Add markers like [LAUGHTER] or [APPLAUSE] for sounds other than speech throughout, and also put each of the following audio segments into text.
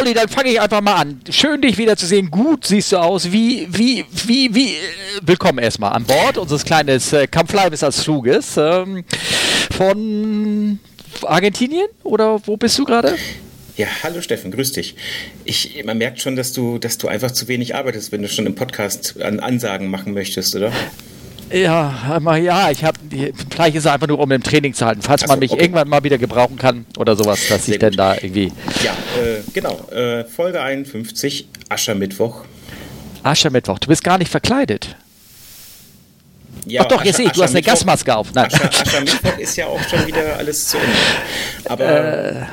Pauli, dann fange ich einfach mal an. Schön, dich wieder zu sehen. Gut siehst du aus. Wie, wie, wie, wie. Äh, willkommen erstmal an Bord unseres kleinen äh, Kampfleibes als Fluges ähm, von Argentinien oder wo bist du gerade? Ja, hallo Steffen, grüß dich. Ich, man merkt schon, dass du, dass du einfach zu wenig arbeitest, wenn du schon im Podcast an Ansagen machen möchtest, oder? Ja, ja, ich habe, vielleicht ist es einfach nur, um im Training zu halten, falls so, man mich okay. irgendwann mal wieder gebrauchen kann oder sowas, dass Sehr ich denn da irgendwie. Ja, äh, genau. Äh, Folge 51, Aschermittwoch. Aschermittwoch, du bist gar nicht verkleidet. Ja, Ach doch, jetzt sehe ich, du hast eine Gasmaske auf. Nein. Ascher, Aschermittwoch ist ja auch schon wieder alles zu Ende. Aber. Äh,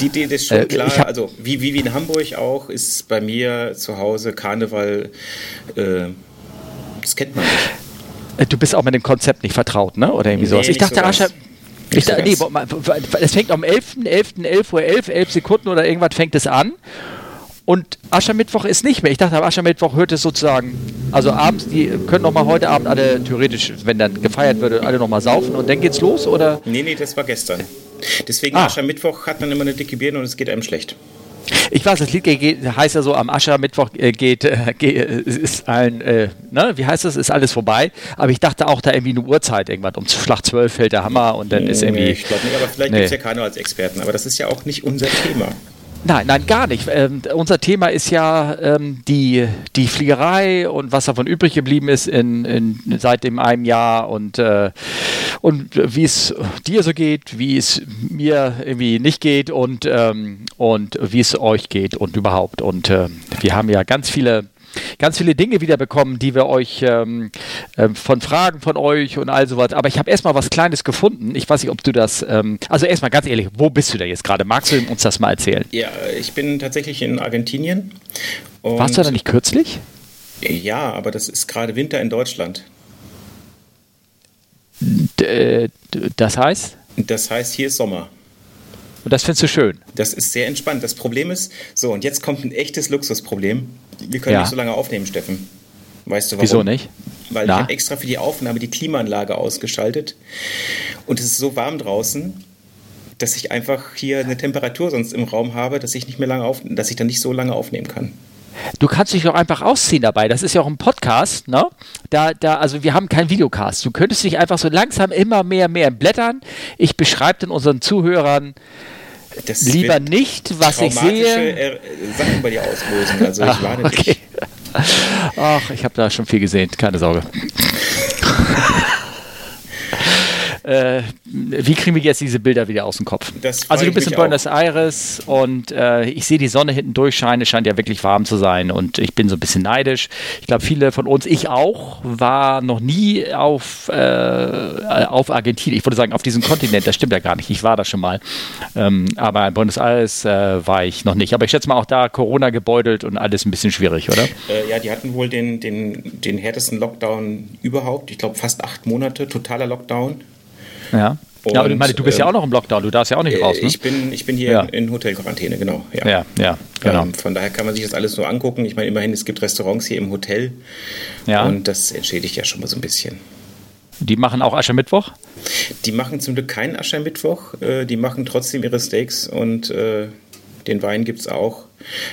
die Idee ist schon äh, klar. Also, wie, wie, wie in Hamburg auch, ist bei mir zu Hause Karneval, äh, das kennt man nicht. Äh, du bist auch mit dem Konzept nicht vertraut, ne? Oder irgendwie nee, sowas. Ich dachte, so Ascher. Ich so nee, es fängt am 11.11., 11, 11 Uhr 11, 11 Sekunden oder irgendwas fängt es an. Und Aschermittwoch ist nicht mehr. Ich dachte, am Aschermittwoch hört es sozusagen, also abends, die können noch mal heute Abend alle theoretisch, wenn dann gefeiert würde, alle noch mal saufen und dann geht's los, oder? Nee, nee, das war gestern. Deswegen ah. Aschermittwoch hat man immer eine dicke Birne und es geht einem schlecht. Ich weiß, das Lied geht, heißt ja so, am Aschermittwoch äh, geht, äh, geht, ist allen, äh, ne, wie heißt das, ist alles vorbei. Aber ich dachte auch da irgendwie eine Uhrzeit irgendwann, um Schlag 12 fällt der Hammer und dann ist irgendwie... Nee, ich glaube nicht, aber vielleicht nee. gibt es ja keine als Experten, aber das ist ja auch nicht unser Thema. Nein, nein, gar nicht. Ähm, unser Thema ist ja ähm, die, die Fliegerei und was davon übrig geblieben ist in, in, seit dem einem Jahr und, äh, und wie es dir so geht, wie es mir irgendwie nicht geht und, ähm, und wie es euch geht und überhaupt. Und äh, wir haben ja ganz viele ganz viele Dinge wiederbekommen, die wir euch ähm, äh, von Fragen von euch und all sowas. Aber ich habe erstmal was Kleines gefunden. Ich weiß nicht, ob du das. Ähm, also erstmal ganz ehrlich, wo bist du da jetzt gerade? Magst du uns das mal erzählen? Ja, ich bin tatsächlich in Argentinien. Warst du da nicht kürzlich? Ja, aber das ist gerade Winter in Deutschland. D äh, das heißt? Das heißt, hier ist Sommer. Und das findest du schön? Das ist sehr entspannt. Das Problem ist, so, und jetzt kommt ein echtes Luxusproblem. Wir können ja. nicht so lange aufnehmen, Steffen. Weißt du warum? Wieso nicht? Weil Na? ich habe extra für die Aufnahme die Klimaanlage ausgeschaltet. Und es ist so warm draußen, dass ich einfach hier eine Temperatur sonst im Raum habe, dass ich nicht mehr lange auf, dass ich dann nicht so lange aufnehmen kann. Du kannst dich auch einfach ausziehen dabei. Das ist ja auch ein Podcast, ne? Da, da, also wir haben keinen Videocast. Du könntest dich einfach so langsam immer mehr, mehr blättern. Ich beschreibe den unseren Zuhörern das lieber nicht, was ich sehe. Äh, Sachen bei dir auslösen. Also ich warne okay. dich. Ach, ich habe da schon viel gesehen, keine Sorge. [LAUGHS] äh, wie kriegen wir jetzt diese Bilder wieder aus dem Kopf? Also du bist in Buenos auch. Aires und äh, ich sehe die Sonne hinten durchscheinen, es scheint ja wirklich warm zu sein und ich bin so ein bisschen neidisch. Ich glaube, viele von uns, ich auch, war noch nie auf, äh, auf Argentinien. Ich würde sagen, auf diesem Kontinent, das stimmt ja gar nicht, ich war da schon mal. Ähm, aber in Buenos Aires äh, war ich noch nicht. Aber ich schätze mal auch da Corona gebeutelt und alles ein bisschen schwierig, oder? Äh, ja, die hatten wohl den, den, den härtesten Lockdown überhaupt. Ich glaube, fast acht Monate, totaler Lockdown. Ja. Und, ja, aber meine, du bist ja ähm, auch noch im Lockdown, du darfst ja auch nicht raus. Ne? Ich, bin, ich bin hier ja. in, Hotelquarantäne, genau. Ja, ja, ja genau. Ähm, von daher kann man sich das alles so angucken. Ich meine, immerhin, es gibt Restaurants hier im Hotel. Ja. Und das entschädigt ja schon mal so ein bisschen. Die machen auch Aschermittwoch? Die machen zum Glück keinen Aschermittwoch. Äh, die machen trotzdem ihre Steaks und äh, den Wein gibt es auch.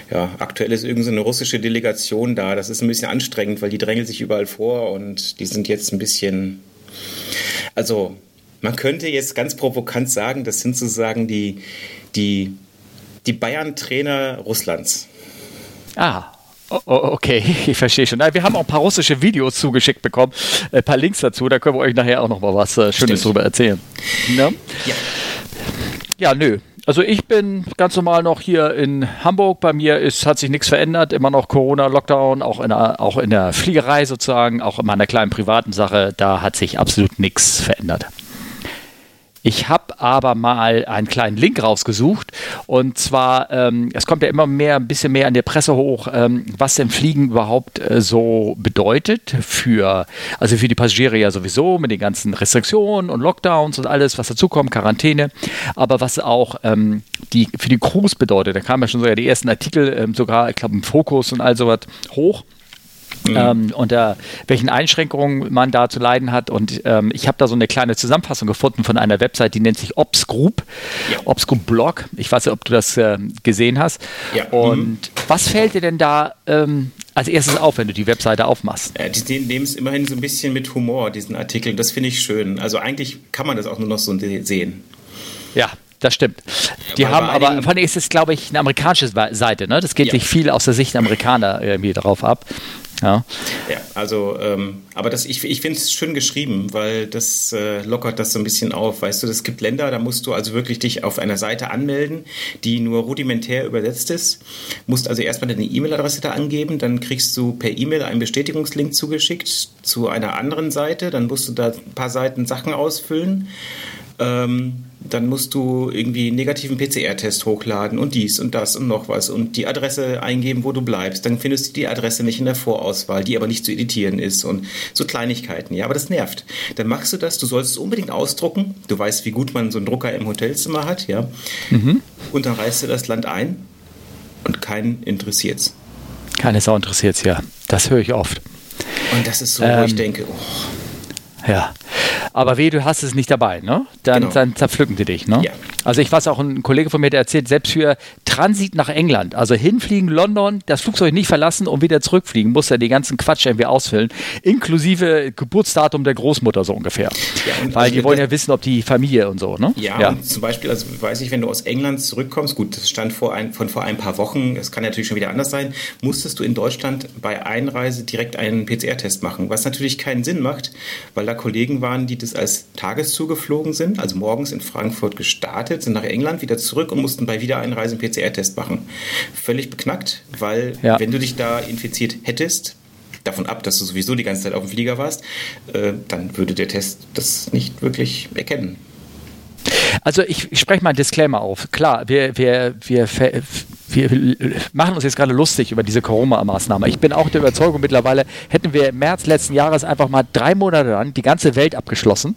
Ja, aktuell ist irgendeine so russische Delegation da. Das ist ein bisschen anstrengend, weil die drängeln sich überall vor und die sind jetzt ein bisschen. Also, man könnte jetzt ganz provokant sagen, das sind sozusagen die, die, die Bayern-Trainer Russlands. Ah, Okay, [LAUGHS] ich verstehe schon. Wir haben auch ein paar russische Videos zugeschickt bekommen, ein paar Links dazu, da können wir euch nachher auch noch mal was äh, Schönes Stimmt. drüber erzählen. Ne? Ja. ja, nö. Also ich bin ganz normal noch hier in Hamburg. Bei mir ist, hat sich nichts verändert. Immer noch Corona-Lockdown, auch in, der, auch in der Fliegerei sozusagen, auch in meiner kleinen privaten Sache. Da hat sich absolut nichts verändert. Ich habe aber mal einen kleinen Link rausgesucht und zwar, ähm, es kommt ja immer mehr, ein bisschen mehr an der Presse hoch, ähm, was denn Fliegen überhaupt äh, so bedeutet für, also für die Passagiere ja sowieso mit den ganzen Restriktionen und Lockdowns und alles, was dazukommt, Quarantäne, aber was auch ähm, die, für die Crews bedeutet. Da kamen ja schon so ja die ersten Artikel, ähm, sogar, ich glaube, im Fokus und all sowas hoch. Mhm. Ähm, unter welchen Einschränkungen man da zu leiden hat. Und ähm, ich habe da so eine kleine Zusammenfassung gefunden von einer Website, die nennt sich Ops Group, ja. Ops Group Blog. Ich weiß nicht, ob du das äh, gesehen hast. Ja. Und mhm. was fällt dir denn da ähm, als erstes auf, wenn du die Webseite aufmachst? Ja, die nehmen es immerhin so ein bisschen mit Humor, diesen Artikel. Das finde ich schön. Also eigentlich kann man das auch nur noch so sehen. Ja, das stimmt. Die ja, haben aber, vor allem ist es, glaube ich, eine amerikanische Seite, ne? Das geht ja. sich viel aus der Sicht der Amerikaner irgendwie darauf ab. Ja, ja also, ähm, aber das, ich, ich finde es schön geschrieben, weil das äh, lockert das so ein bisschen auf. Weißt du, es gibt Länder, da musst du also wirklich dich auf einer Seite anmelden, die nur rudimentär übersetzt ist. Musst also erstmal deine E-Mail-Adresse da angeben, dann kriegst du per E-Mail einen Bestätigungslink zugeschickt zu einer anderen Seite, dann musst du da ein paar Seiten Sachen ausfüllen. Ähm, dann musst du irgendwie einen negativen PCR-Test hochladen und dies und das und noch was und die Adresse eingeben, wo du bleibst. Dann findest du die Adresse nicht in der Vorauswahl, die aber nicht zu editieren ist und so Kleinigkeiten. Ja, aber das nervt. Dann machst du das, du sollst es unbedingt ausdrucken. Du weißt, wie gut man so einen Drucker im Hotelzimmer hat, ja. Mhm. Und dann reißt du das Land ein und keinen interessiert's. Keine Sau interessiert's, ja. Das höre ich oft. Und das ist so, ähm, wo ich ähm, denke, oh. Ja. Aber weh, du hast es nicht dabei, ne? Dann, genau. dann zerpflücken die dich, ne? Ja. Also ich weiß auch, ein Kollege von mir, der erzählt, selbst für Transit nach England, also hinfliegen, London, das Flugzeug nicht verlassen und wieder zurückfliegen, muss er die ganzen Quatsch irgendwie ausfüllen, inklusive Geburtsdatum der Großmutter so ungefähr. Ja, Weil also die wollen ja wissen, ob die Familie und so, ne? Ja, ja. Und zum Beispiel, also weiß ich, wenn du aus England zurückkommst, gut, das stand vor ein, von vor ein paar Wochen, es kann natürlich schon wieder anders sein, musstest du in Deutschland bei Einreise direkt einen PCR-Test machen, was natürlich keinen Sinn macht, weil da Kollegen waren, die das als Tageszug geflogen sind, also morgens in Frankfurt gestartet, sind nach England wieder zurück und mussten bei Wiedereinreise einen PCR-Test machen. Völlig beknackt, weil ja. wenn du dich da infiziert hättest, davon ab, dass du sowieso die ganze Zeit auf dem Flieger warst, äh, dann würde der Test das nicht wirklich erkennen. Also ich, ich spreche mal einen Disclaimer auf. Klar, wir, wir, wir wir machen uns jetzt gerade lustig über diese Corona-Maßnahme. Ich bin auch der Überzeugung mittlerweile, hätten wir im März letzten Jahres einfach mal drei Monate lang die ganze Welt abgeschlossen,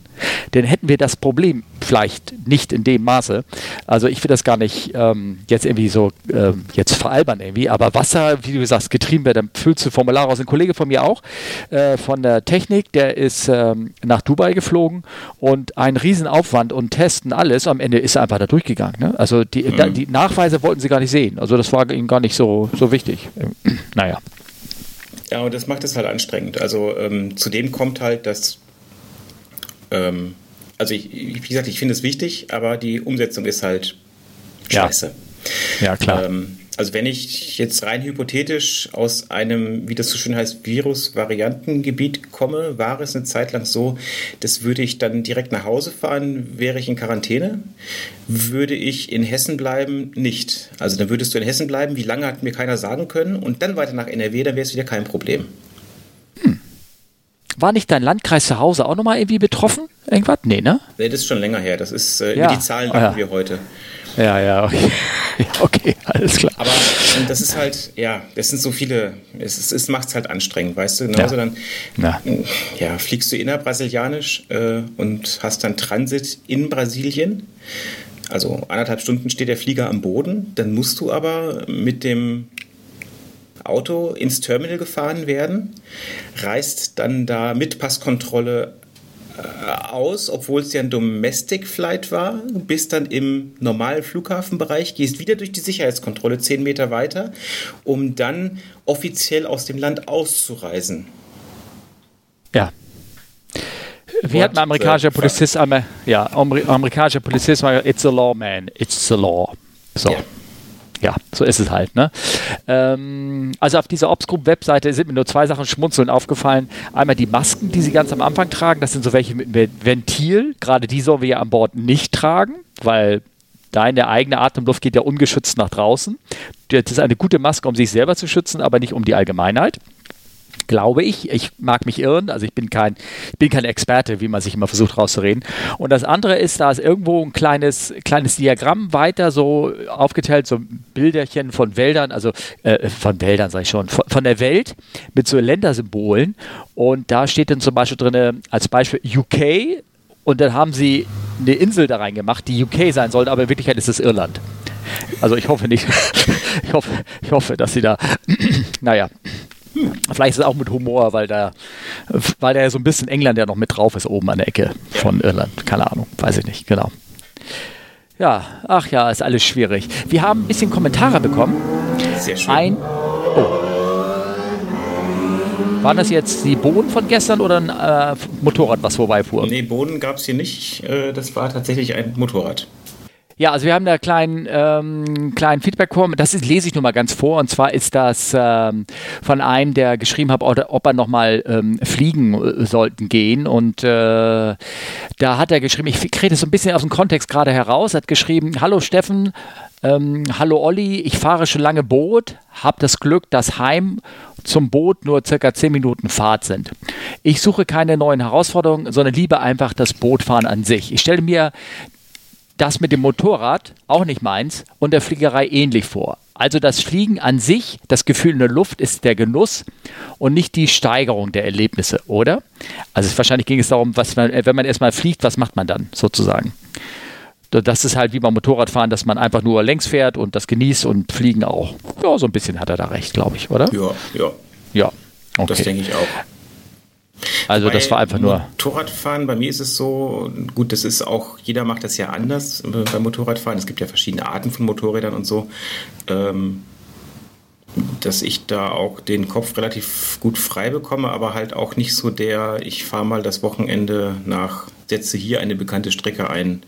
dann hätten wir das Problem vielleicht nicht in dem Maße. Also ich will das gar nicht ähm, jetzt irgendwie so ähm, jetzt veralbern irgendwie, aber Wasser, wie du sagst, getrieben wird, dann füllst du Formulare aus. Ein Kollege von mir auch, äh, von der Technik, der ist ähm, nach Dubai geflogen und ein Riesenaufwand und Testen alles. Am Ende ist er einfach da durchgegangen. Ne? Also die, mhm. da, die Nachweise wollten sie gar nicht sehen. Also das war ihnen gar nicht so, so wichtig. [CLEARS THROAT] naja. Ja, und das macht es halt anstrengend. Also ähm, zudem kommt halt, dass, ähm, also ich, wie gesagt, ich finde es wichtig, aber die Umsetzung ist halt scheiße. Ja, ja klar. Ähm, also wenn ich jetzt rein hypothetisch aus einem, wie das so schön heißt, Virus-Variantengebiet komme, war es eine Zeit lang so, das würde ich dann direkt nach Hause fahren, wäre ich in Quarantäne. Würde ich in Hessen bleiben, nicht. Also dann würdest du in Hessen bleiben, wie lange hat mir keiner sagen können und dann weiter nach NRW, dann wäre es wieder kein Problem. Hm. War nicht dein Landkreis zu Hause auch nochmal irgendwie betroffen? Irgendwas? Nee, ne? Nee, das ist schon länger her. Das ist, äh, ja. die Zahlen haben oh, ja. wir heute. Ja, ja, okay. [LAUGHS] okay, alles klar. Aber das ist halt, ja, das sind so viele, es, es macht es halt anstrengend, weißt du? Genauso ja. dann ja. ja. fliegst du innerbrasilianisch äh, und hast dann Transit in Brasilien. Also anderthalb Stunden steht der Flieger am Boden. Dann musst du aber mit dem Auto ins Terminal gefahren werden, reist dann da mit Passkontrolle aus, obwohl es ja ein Domestic Flight war, bist dann im normalen Flughafenbereich, gehst wieder durch die Sicherheitskontrolle zehn Meter weiter, um dann offiziell aus dem Land auszureisen. Ja. Wie hat ein amerikanischer Polizist einmal, ja, amerikanischer Polizist mal, it's the law, man, it's the law. So. Ja ja, so ist es halt. Ne? Ähm, also auf dieser Ops Group Webseite sind mir nur zwei Sachen schmunzeln aufgefallen. Einmal die Masken, die sie ganz am Anfang tragen. Das sind so welche mit Ventil. Gerade die sollen wir ja an Bord nicht tragen, weil deine eigene Atemluft geht ja ungeschützt nach draußen. Das ist eine gute Maske, um sich selber zu schützen, aber nicht um die Allgemeinheit glaube ich. Ich mag mich irren, also ich bin kein, bin kein Experte, wie man sich immer versucht rauszureden. Und das andere ist, da ist irgendwo ein kleines, kleines Diagramm weiter so aufgeteilt, so Bilderchen von Wäldern, also äh, von Wäldern sage ich schon, von, von, der Welt mit so Ländersymbolen. Und da steht dann zum Beispiel drin als Beispiel UK und dann haben sie eine Insel da reingemacht, die UK sein soll, aber in Wirklichkeit ist es Irland. Also ich hoffe nicht, [LAUGHS] ich hoffe, ich hoffe, dass sie da, [CLEARS THROAT] naja. Vielleicht ist es auch mit Humor, weil da, weil da ja so ein bisschen England ja noch mit drauf ist, oben an der Ecke von Irland. Keine Ahnung, weiß ich nicht, genau. Ja, ach ja, ist alles schwierig. Wir haben ein bisschen Kommentare bekommen. Sehr schön. Ein. Oh. Waren das jetzt die Bohnen von gestern oder ein äh, Motorrad, was vorbeifuhr? Nee, Bohnen gab es hier nicht. Äh, das war tatsächlich ein Motorrad. Ja, also wir haben da einen kleinen, ähm, kleinen Feedback bekommen. Das ist, lese ich nur mal ganz vor. Und zwar ist das ähm, von einem, der geschrieben hat, ob er nochmal ähm, fliegen äh, sollten gehen. Und äh, da hat er geschrieben, ich kriege das so ein bisschen aus dem Kontext gerade heraus, hat geschrieben, hallo Steffen, ähm, hallo Olli, ich fahre schon lange Boot, habe das Glück, dass Heim zum Boot nur circa 10 Minuten Fahrt sind. Ich suche keine neuen Herausforderungen, sondern lieber einfach das Bootfahren an sich. Ich stelle mir das mit dem Motorrad, auch nicht meins, und der Fliegerei ähnlich vor. Also das Fliegen an sich, das Gefühl in der Luft ist der Genuss und nicht die Steigerung der Erlebnisse, oder? Also wahrscheinlich ging es darum, was man, wenn man erstmal fliegt, was macht man dann sozusagen? Das ist halt wie beim Motorradfahren, dass man einfach nur längs fährt und das genießt und Fliegen auch. Ja, so ein bisschen hat er da recht, glaube ich, oder? Ja, ja. Ja, okay. Das denke ich auch. Also bei das war einfach nur. Motorradfahren, bei mir ist es so, gut, das ist auch, jeder macht das ja anders beim Motorradfahren. Es gibt ja verschiedene Arten von Motorrädern und so. Ähm, dass ich da auch den Kopf relativ gut frei bekomme, aber halt auch nicht so der, ich fahre mal das Wochenende nach, setze hier eine bekannte Strecke ein,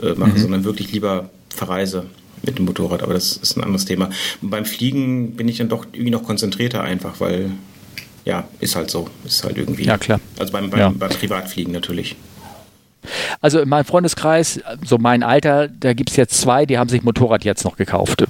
äh, mache, mhm. sondern wirklich lieber verreise mit dem Motorrad, aber das ist ein anderes Thema. Und beim Fliegen bin ich dann doch irgendwie noch konzentrierter einfach, weil ja, ist halt so. Ist halt irgendwie. Ja, klar. Also beim, beim, ja. beim Privatfliegen natürlich. Also in meinem Freundeskreis, so mein Alter, da gibt es jetzt zwei, die haben sich Motorrad jetzt noch gekauft.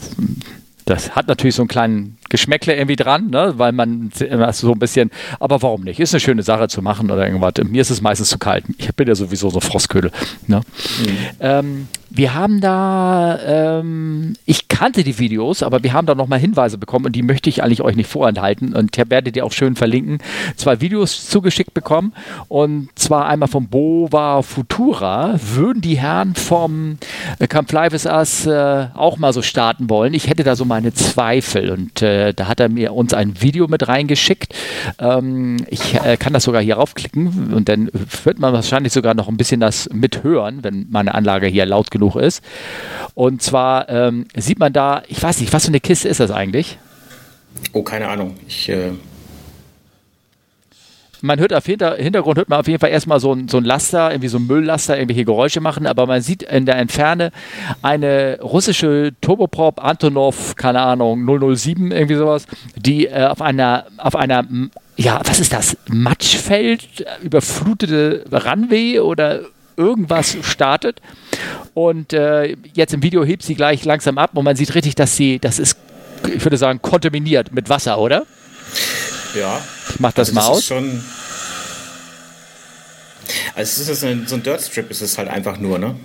Das hat natürlich so einen kleinen Geschmäckle irgendwie dran, ne? weil man so ein bisschen, aber warum nicht? Ist eine schöne Sache zu machen oder irgendwas. Mir ist es meistens zu kalt. Ich bin ja sowieso so Frostködel. Ne? Mhm. Ähm, wir haben da, ähm, ich kannte die Videos, aber wir haben da nochmal Hinweise bekommen und die möchte ich eigentlich euch nicht vorenthalten und ich werde die auch schön verlinken. Zwei Videos zugeschickt bekommen und zwar einmal vom Bova Futura. Würden die Herren vom äh, Camp Live is Us äh, auch mal so starten wollen? Ich hätte da so meine Zweifel und äh, da hat er mir uns ein Video mit reingeschickt. Ähm, ich äh, kann das sogar hier raufklicken und dann wird man wahrscheinlich sogar noch ein bisschen das mithören, wenn meine Anlage hier laut genug genug ist. Und zwar ähm, sieht man da, ich weiß nicht, was für eine Kiste ist das eigentlich? Oh, keine Ahnung. Ich. Äh man hört auf Hintergrund hört man auf jeden Fall erstmal so ein, so ein Laster, irgendwie so ein Mülllaster, irgendwelche Geräusche machen, aber man sieht in der Entferne eine russische Turboprop Antonov, keine Ahnung, 007, irgendwie sowas, die äh, auf einer, auf einer, ja, was ist das? Matschfeld, überflutete Runway oder irgendwas startet. Und äh, jetzt im Video hebt sie gleich langsam ab und man sieht richtig, dass sie, das ist, ich würde sagen, kontaminiert mit Wasser, oder? Ja. Ich mach das also mal das aus. schon also es ist ein, so ein Dirtstrip ist es halt einfach nur, ne?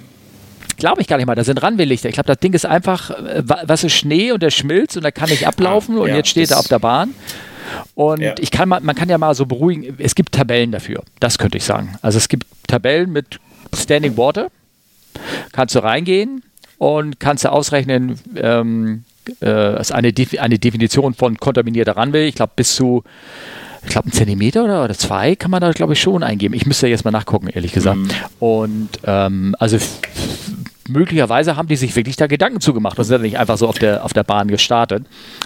Glaube ich gar nicht mal. Da sind Runway-Lichter. Ich glaube, das Ding ist einfach, äh, was ist Schnee und der schmilzt und da kann ich ablaufen ah, und ja, jetzt steht er auf der Bahn. Und ja. ich kann mal, man kann ja mal so beruhigen, es gibt Tabellen dafür. Das könnte ich sagen. Also es gibt Tabellen mit Standing Water. Kannst du reingehen und kannst du ausrechnen, ähm, äh, ist eine, eine Definition von kontaminierter Runway. Ich glaube, bis zu ich glaube, einen Zentimeter oder, oder zwei kann man da, glaube ich, schon eingeben. Ich müsste jetzt mal nachgucken, ehrlich gesagt. Mhm. Und ähm, also möglicherweise haben die sich wirklich da Gedanken zugemacht und sind nicht einfach so auf der, auf der Bahn gestartet.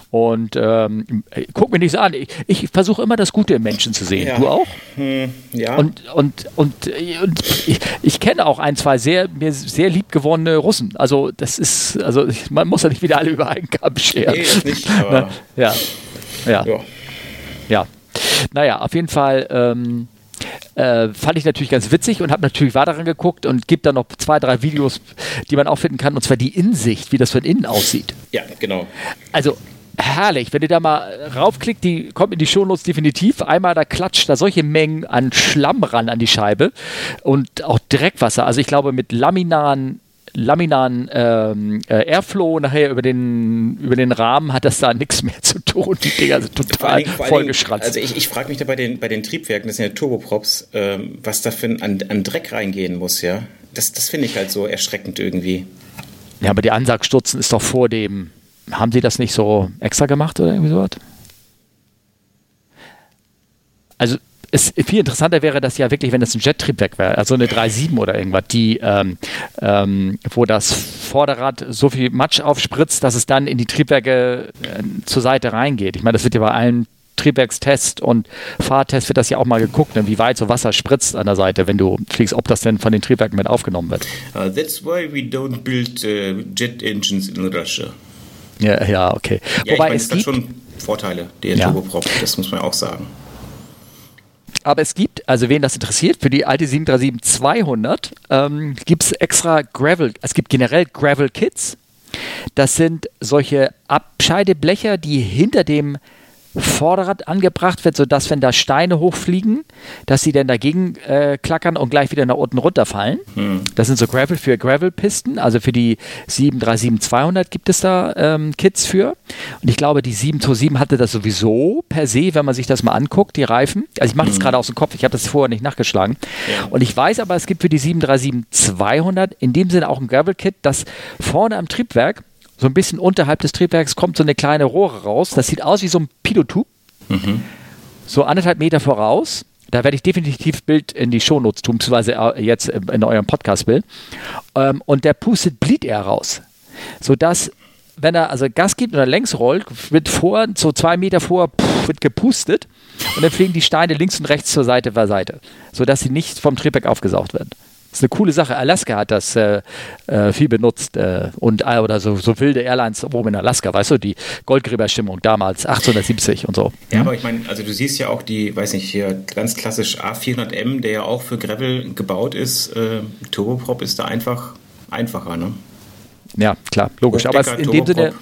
Und ähm, guck mir nicht so an. Ich, ich versuche immer das Gute im Menschen zu sehen. Ja. Du auch? Hm, ja. Und, und, und, und ich, ich, kenne auch ein, zwei sehr, mir sehr liebgewonnene Russen. Also das ist, also man muss ja nicht wieder alle über einen Kamm scheren. Nee, nicht, [LAUGHS] aber ja. ja. Ja. Ja. Naja, auf jeden Fall. Ähm, äh, fand ich natürlich ganz witzig und habe natürlich weiter geguckt und gibt dann noch zwei, drei Videos, die man auch finden kann, und zwar die Insicht, wie das von innen aussieht. Ja, genau. Also herrlich, wenn ihr da mal raufklickt, die kommt in die Shownotes definitiv. Einmal, da klatscht da solche Mengen an Schlamm ran an die Scheibe und auch Dreckwasser. Also ich glaube, mit laminaren laminaren ähm, äh, Airflow nachher über den, über den Rahmen hat das da nichts mehr zu tun. Die Dinger sind total vollgeschranzt. Also ich, ich frage mich da bei den, bei den Triebwerken, das sind ja Turboprops, ähm, was da für an, an Dreck reingehen muss, ja. Das, das finde ich halt so erschreckend irgendwie. Ja, aber die Ansaugstutzen ist doch vor dem. Haben Sie das nicht so extra gemacht oder irgendwie sowas? also es viel interessanter wäre das ja wirklich, wenn das ein Jet-Triebwerk wäre, also eine 3.7 oder irgendwas, die, ähm, ähm, wo das Vorderrad so viel Matsch aufspritzt, dass es dann in die Triebwerke äh, zur Seite reingeht. Ich meine, das wird ja bei allen Triebwerkstest und Fahrtest wird das ja auch mal geguckt, ne, wie weit so Wasser spritzt an der Seite, wenn du fliegst, ob das denn von den Triebwerken mit aufgenommen wird. Uh, that's why we don't build uh, jet engines in Russia. Ja, ja okay. Ja, Wobei ich mein, es, es gibt schon Vorteile, der ja. Turboprop, das muss man auch sagen. Aber es gibt, also wen das interessiert, für die alte 737-200 ähm, gibt es extra Gravel, es gibt generell Gravel-Kits. Das sind solche Abscheideblecher, die hinter dem Vorderrad angebracht wird, sodass, wenn da Steine hochfliegen, dass sie dann dagegen äh, klackern und gleich wieder nach unten runterfallen. Hm. Das sind so Gravel für Gravel-Pisten, also für die 737-200 gibt es da ähm, Kits für. Und ich glaube, die 727 hatte das sowieso per se, wenn man sich das mal anguckt, die Reifen. Also ich mache das hm. gerade aus dem Kopf, ich habe das vorher nicht nachgeschlagen. Ja. Und ich weiß aber, es gibt für die 737-200 in dem Sinne auch ein Gravel-Kit, das vorne am Triebwerk so ein bisschen unterhalb des Triebwerks kommt so eine kleine Rohre raus. Das sieht aus wie so ein Pilotub. Mhm. So anderthalb Meter voraus. Da werde ich definitiv Bild in die Shownotes tun, beziehungsweise äh, jetzt in eurem Podcast-Bild. Ähm, und der pustet Bleed Air raus. Sodass, wenn er also Gas gibt oder längs rollt, wird vor, so zwei Meter vor, pff, wird gepustet und dann fliegen die Steine links und rechts zur Seite bei Seite. Sodass sie nicht vom Triebwerk aufgesaugt werden. Das ist eine coole Sache. Alaska hat das äh, äh, viel benutzt äh, und äh, oder so, so, wilde Airlines oben in Alaska, weißt du, die Goldgräberstimmung damals 1870 und so. Ja, aber ich meine, also du siehst ja auch die, weiß nicht, hier ganz klassisch A400M, der ja auch für Gravel gebaut ist. Äh, Turboprop ist da einfach einfacher, ne? Ja, klar, logisch. aber in dem Sinne.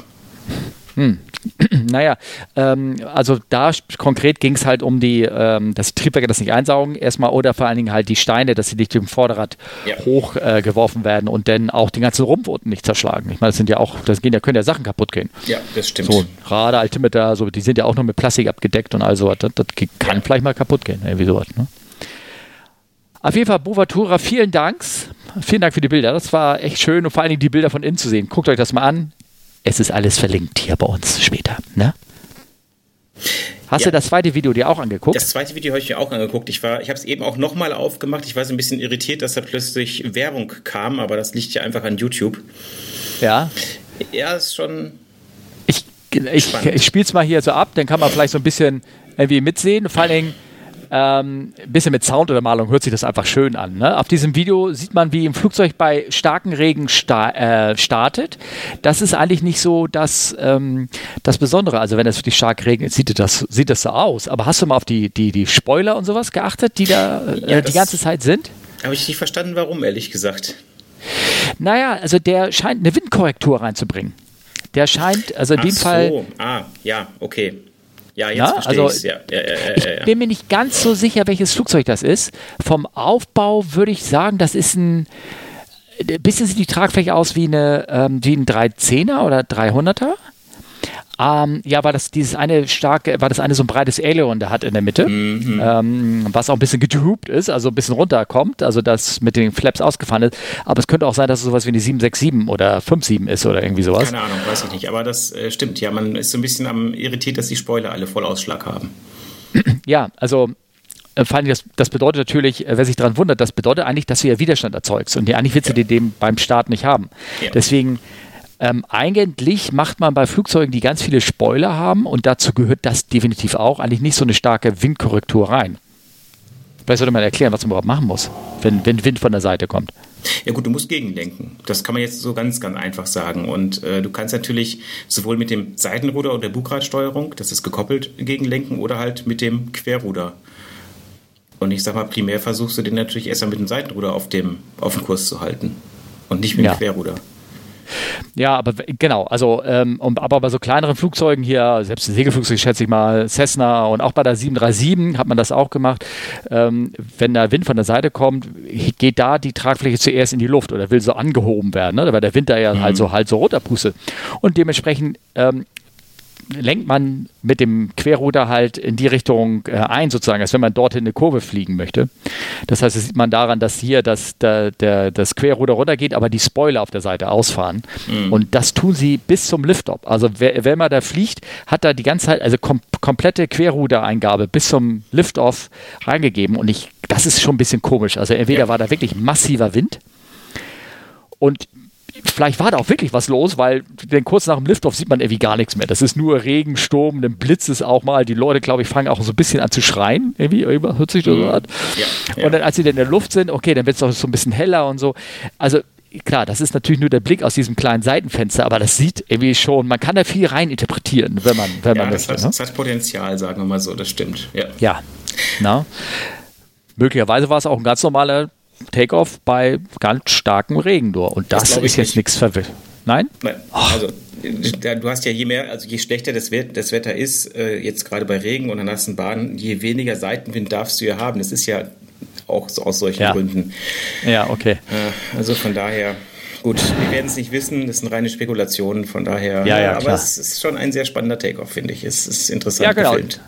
Hm. [CLEARS THROAT] naja, ähm, also da konkret ging es halt um die, ähm, dass die Triebwerke das nicht einsaugen, erstmal oder vor allen Dingen halt die Steine, dass sie nicht dem Vorderrad ja. hochgeworfen äh, werden und dann auch den ganzen Rumpf unten nicht zerschlagen. Ich meine, das sind ja auch, das gehen ja, können ja Sachen kaputt gehen. Ja, das stimmt. So, Radar, Altimeter, so, die sind ja auch noch mit Plastik abgedeckt und all sowas. Das, das kann ja. vielleicht mal kaputt gehen, irgendwie sowas. Ne? Auf jeden Fall, Bovatura, vielen Dank. Vielen Dank für die Bilder. Das war echt schön und vor allen Dingen die Bilder von innen zu sehen. Guckt euch das mal an. Es ist alles verlinkt hier bei uns später. Ne? Hast ja. du das zweite Video dir auch angeguckt? Das zweite Video habe ich mir auch angeguckt. Ich, ich habe es eben auch nochmal aufgemacht. Ich war so ein bisschen irritiert, dass da plötzlich Werbung kam, aber das liegt ja einfach an YouTube. Ja. Ja, ist schon. Ich, ich, ich spiele es mal hier so ab, dann kann man vielleicht so ein bisschen irgendwie mitsehen. Vor allen Dingen ähm, ein bisschen mit Sound oder Malung hört sich das einfach schön an. Ne? Auf diesem Video sieht man, wie im Flugzeug bei starkem Regen sta äh, startet. Das ist eigentlich nicht so das, ähm, das Besondere. Also wenn es wirklich stark regnet, sieht das, sieht das so aus. Aber hast du mal auf die, die, die Spoiler und sowas geachtet, die da äh, ja, die ganze Zeit sind? Habe ich nicht verstanden, warum, ehrlich gesagt. Naja, also der scheint eine Windkorrektur reinzubringen. Der scheint, also in Ach dem so. Fall. Ah, ja, okay. Ja, jetzt Na, verstehe also, ja. Ja, ja, Ich bin mir nicht ganz so sicher, welches Flugzeug das ist. Vom Aufbau würde ich sagen, das ist ein ein bisschen sieht die Tragfläche aus wie, eine, ähm, wie ein 310er oder 300er. Ähm, ja, war das dieses eine starke, war das eine so ein breites Aileron der hat in der Mitte, mhm. ähm, was auch ein bisschen gedroopt ist, also ein bisschen runterkommt, also das mit den Flaps ausgefahren ist. Aber es könnte auch sein, dass es sowas wie eine 767 oder 57 ist oder irgendwie sowas. Keine Ahnung, weiß ich nicht. Aber das äh, stimmt. Ja, man ist so ein bisschen am irritiert, dass die Spoiler alle Vollausschlag haben. [CLEARS THROAT] Ja, also äh, vor allem das, das bedeutet natürlich, äh, wer sich daran wundert, das bedeutet eigentlich, dass du ja Widerstand erzeugst. Und eigentlich willst ja. du den beim Start nicht haben. Ja. Deswegen ähm, eigentlich macht man bei Flugzeugen, die ganz viele Spoiler haben, und dazu gehört das definitiv auch, eigentlich nicht so eine starke Windkorrektur rein. Vielleicht sollte man erklären, was man überhaupt machen muss, wenn, wenn Wind von der Seite kommt. Ja gut, du musst gegenlenken. Das kann man jetzt so ganz, ganz einfach sagen. Und äh, du kannst natürlich sowohl mit dem Seitenruder und der Bugradsteuerung, das ist gekoppelt, gegenlenken oder halt mit dem Querruder. Und ich sag mal, primär versuchst du den natürlich erst mal mit dem Seitenruder auf dem, auf dem Kurs zu halten und nicht mit dem ja. Querruder. Ja, aber genau, also ähm, aber bei so kleineren Flugzeugen hier, selbst Segelflugzeuge schätze ich mal, Cessna und auch bei der 737 hat man das auch gemacht. Ähm, wenn der Wind von der Seite kommt, geht da die Tragfläche zuerst in die Luft oder will so angehoben werden, ne? weil der Wind da ja halt mhm. halt so halt so runterpustet. Und dementsprechend ähm, lenkt man mit dem Querruder halt in die Richtung äh, ein, sozusagen, als wenn man dorthin eine Kurve fliegen möchte. Das heißt, das sieht man daran, dass hier das, der, der, das Querruder runtergeht, aber die Spoiler auf der Seite ausfahren. Mhm. Und das tun sie bis zum Liftoff. Also wer, wenn man da fliegt, hat da die ganze Zeit, also kom komplette Querrudereingabe bis zum Liftoff reingegeben. Und ich, das ist schon ein bisschen komisch. Also entweder ja. war da wirklich massiver Wind und vielleicht war da auch wirklich was los, weil denn kurz nach dem Liftoff sieht man irgendwie gar nichts mehr. Das ist nur Regen, Sturm, dann blitzt es auch mal. Die Leute, glaube ich, fangen auch so ein bisschen an zu schreien. Irgendwie, hört sich das so an. Ja, ja. Und dann, als sie dann in der Luft sind, okay, dann wird es auch so ein bisschen heller und so. Also klar, das ist natürlich nur der Blick aus diesem kleinen Seitenfenster, aber das sieht irgendwie schon, man kann da viel rein interpretieren, wenn man, wenn ja, man das, möchte, hat, ne? das hat Potenzial, sagen wir mal so, das stimmt. Ja. ja. Na? Möglicherweise war es auch ein ganz normaler Takeoff bei ganz starkem Regen nur. Und das, das ist jetzt nichts verwirrt. Nein? Nein. Also du hast ja je mehr, also je schlechter das, das Wetter ist, äh, jetzt gerade bei Regen und an nassen Bahnen, je weniger Seitenwind darfst du ja haben. Das ist ja auch so aus solchen ja. Gründen. Ja, okay. Äh, also von daher. Gut, wir werden es nicht wissen, das sind reine Spekulationen, von daher. Ja, ja, aber klar. es ist schon ein sehr spannender Takeoff, finde ich. Es ist interessant ja, genau. gefilmt.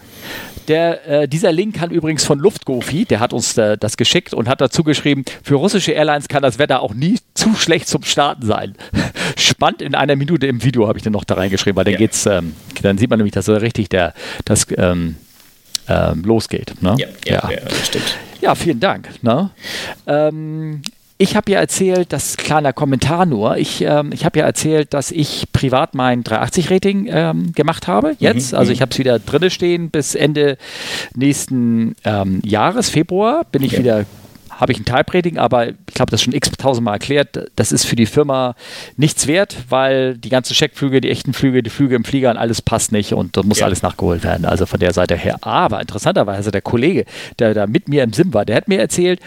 Der, äh, dieser Link kann übrigens von Luftgofi, der hat uns äh, das geschickt und hat dazu geschrieben, für russische Airlines kann das Wetter auch nie zu schlecht zum Starten sein. [LAUGHS] Spannend in einer Minute im Video habe ich dann noch da reingeschrieben, weil dann ja. geht's, ähm, dann sieht man nämlich, dass so richtig der, das ähm, ähm, losgeht. Ne? Ja, ja, ja. das stimmt. Ja, vielen Dank. Ne? Ähm, ich habe ja erzählt, das kleiner Kommentar nur, ich, ähm, ich habe ja erzählt, dass ich privat mein 380-Rating ähm, gemacht habe. Jetzt, mhm. also ich habe es wieder drinne stehen bis Ende nächsten ähm, Jahres, Februar, bin ich ja. wieder habe ich ein Type-Rating, aber ich glaube, das schon x tausendmal erklärt. Das ist für die Firma nichts wert, weil die ganzen Checkflüge, die echten Flüge, die Flüge im Flieger und alles passt nicht und da muss ja. alles nachgeholt werden. Also von der Seite her. Aber interessanterweise der Kollege, der da mit mir im Sim war, der hat mir erzählt,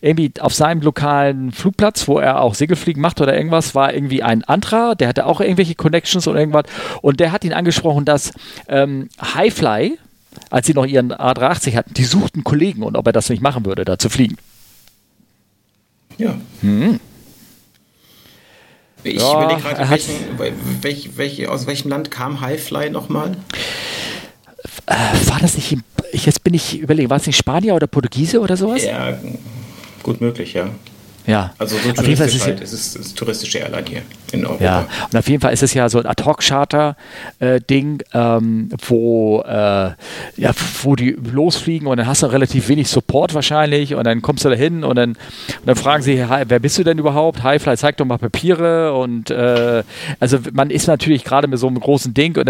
irgendwie auf seinem lokalen Flugplatz, wo er auch Segelfliegen macht oder irgendwas, war irgendwie ein anderer, der hatte auch irgendwelche Connections oder irgendwas und der hat ihn angesprochen, dass ähm, Highfly, als sie noch ihren A380 hatten, die suchten Kollegen und ob er das nicht machen würde, da zu fliegen. Ja. Hm. Ich ja, überlege gerade, welchen, welch, welch, aus welchem Land kam Highfly nochmal? Äh, war das nicht, jetzt bin ich überlegen, war es nicht Spanier oder Portugiese oder sowas? Ja, gut möglich, ja. Ja. Also so auf jeden Fall ist es, halt. es ist, ist touristische Airline hier in Europa. Ja, und auf jeden Fall ist es ja so ein Ad-Hoc-Charter-Ding, äh, ähm, wo, äh, ja, wo die losfliegen und dann hast du relativ wenig Support wahrscheinlich und dann kommst du da hin und dann, und dann fragen sie, wer bist du denn überhaupt? Highfly, zeig doch mal Papiere und äh, also man ist natürlich gerade mit so einem großen Ding und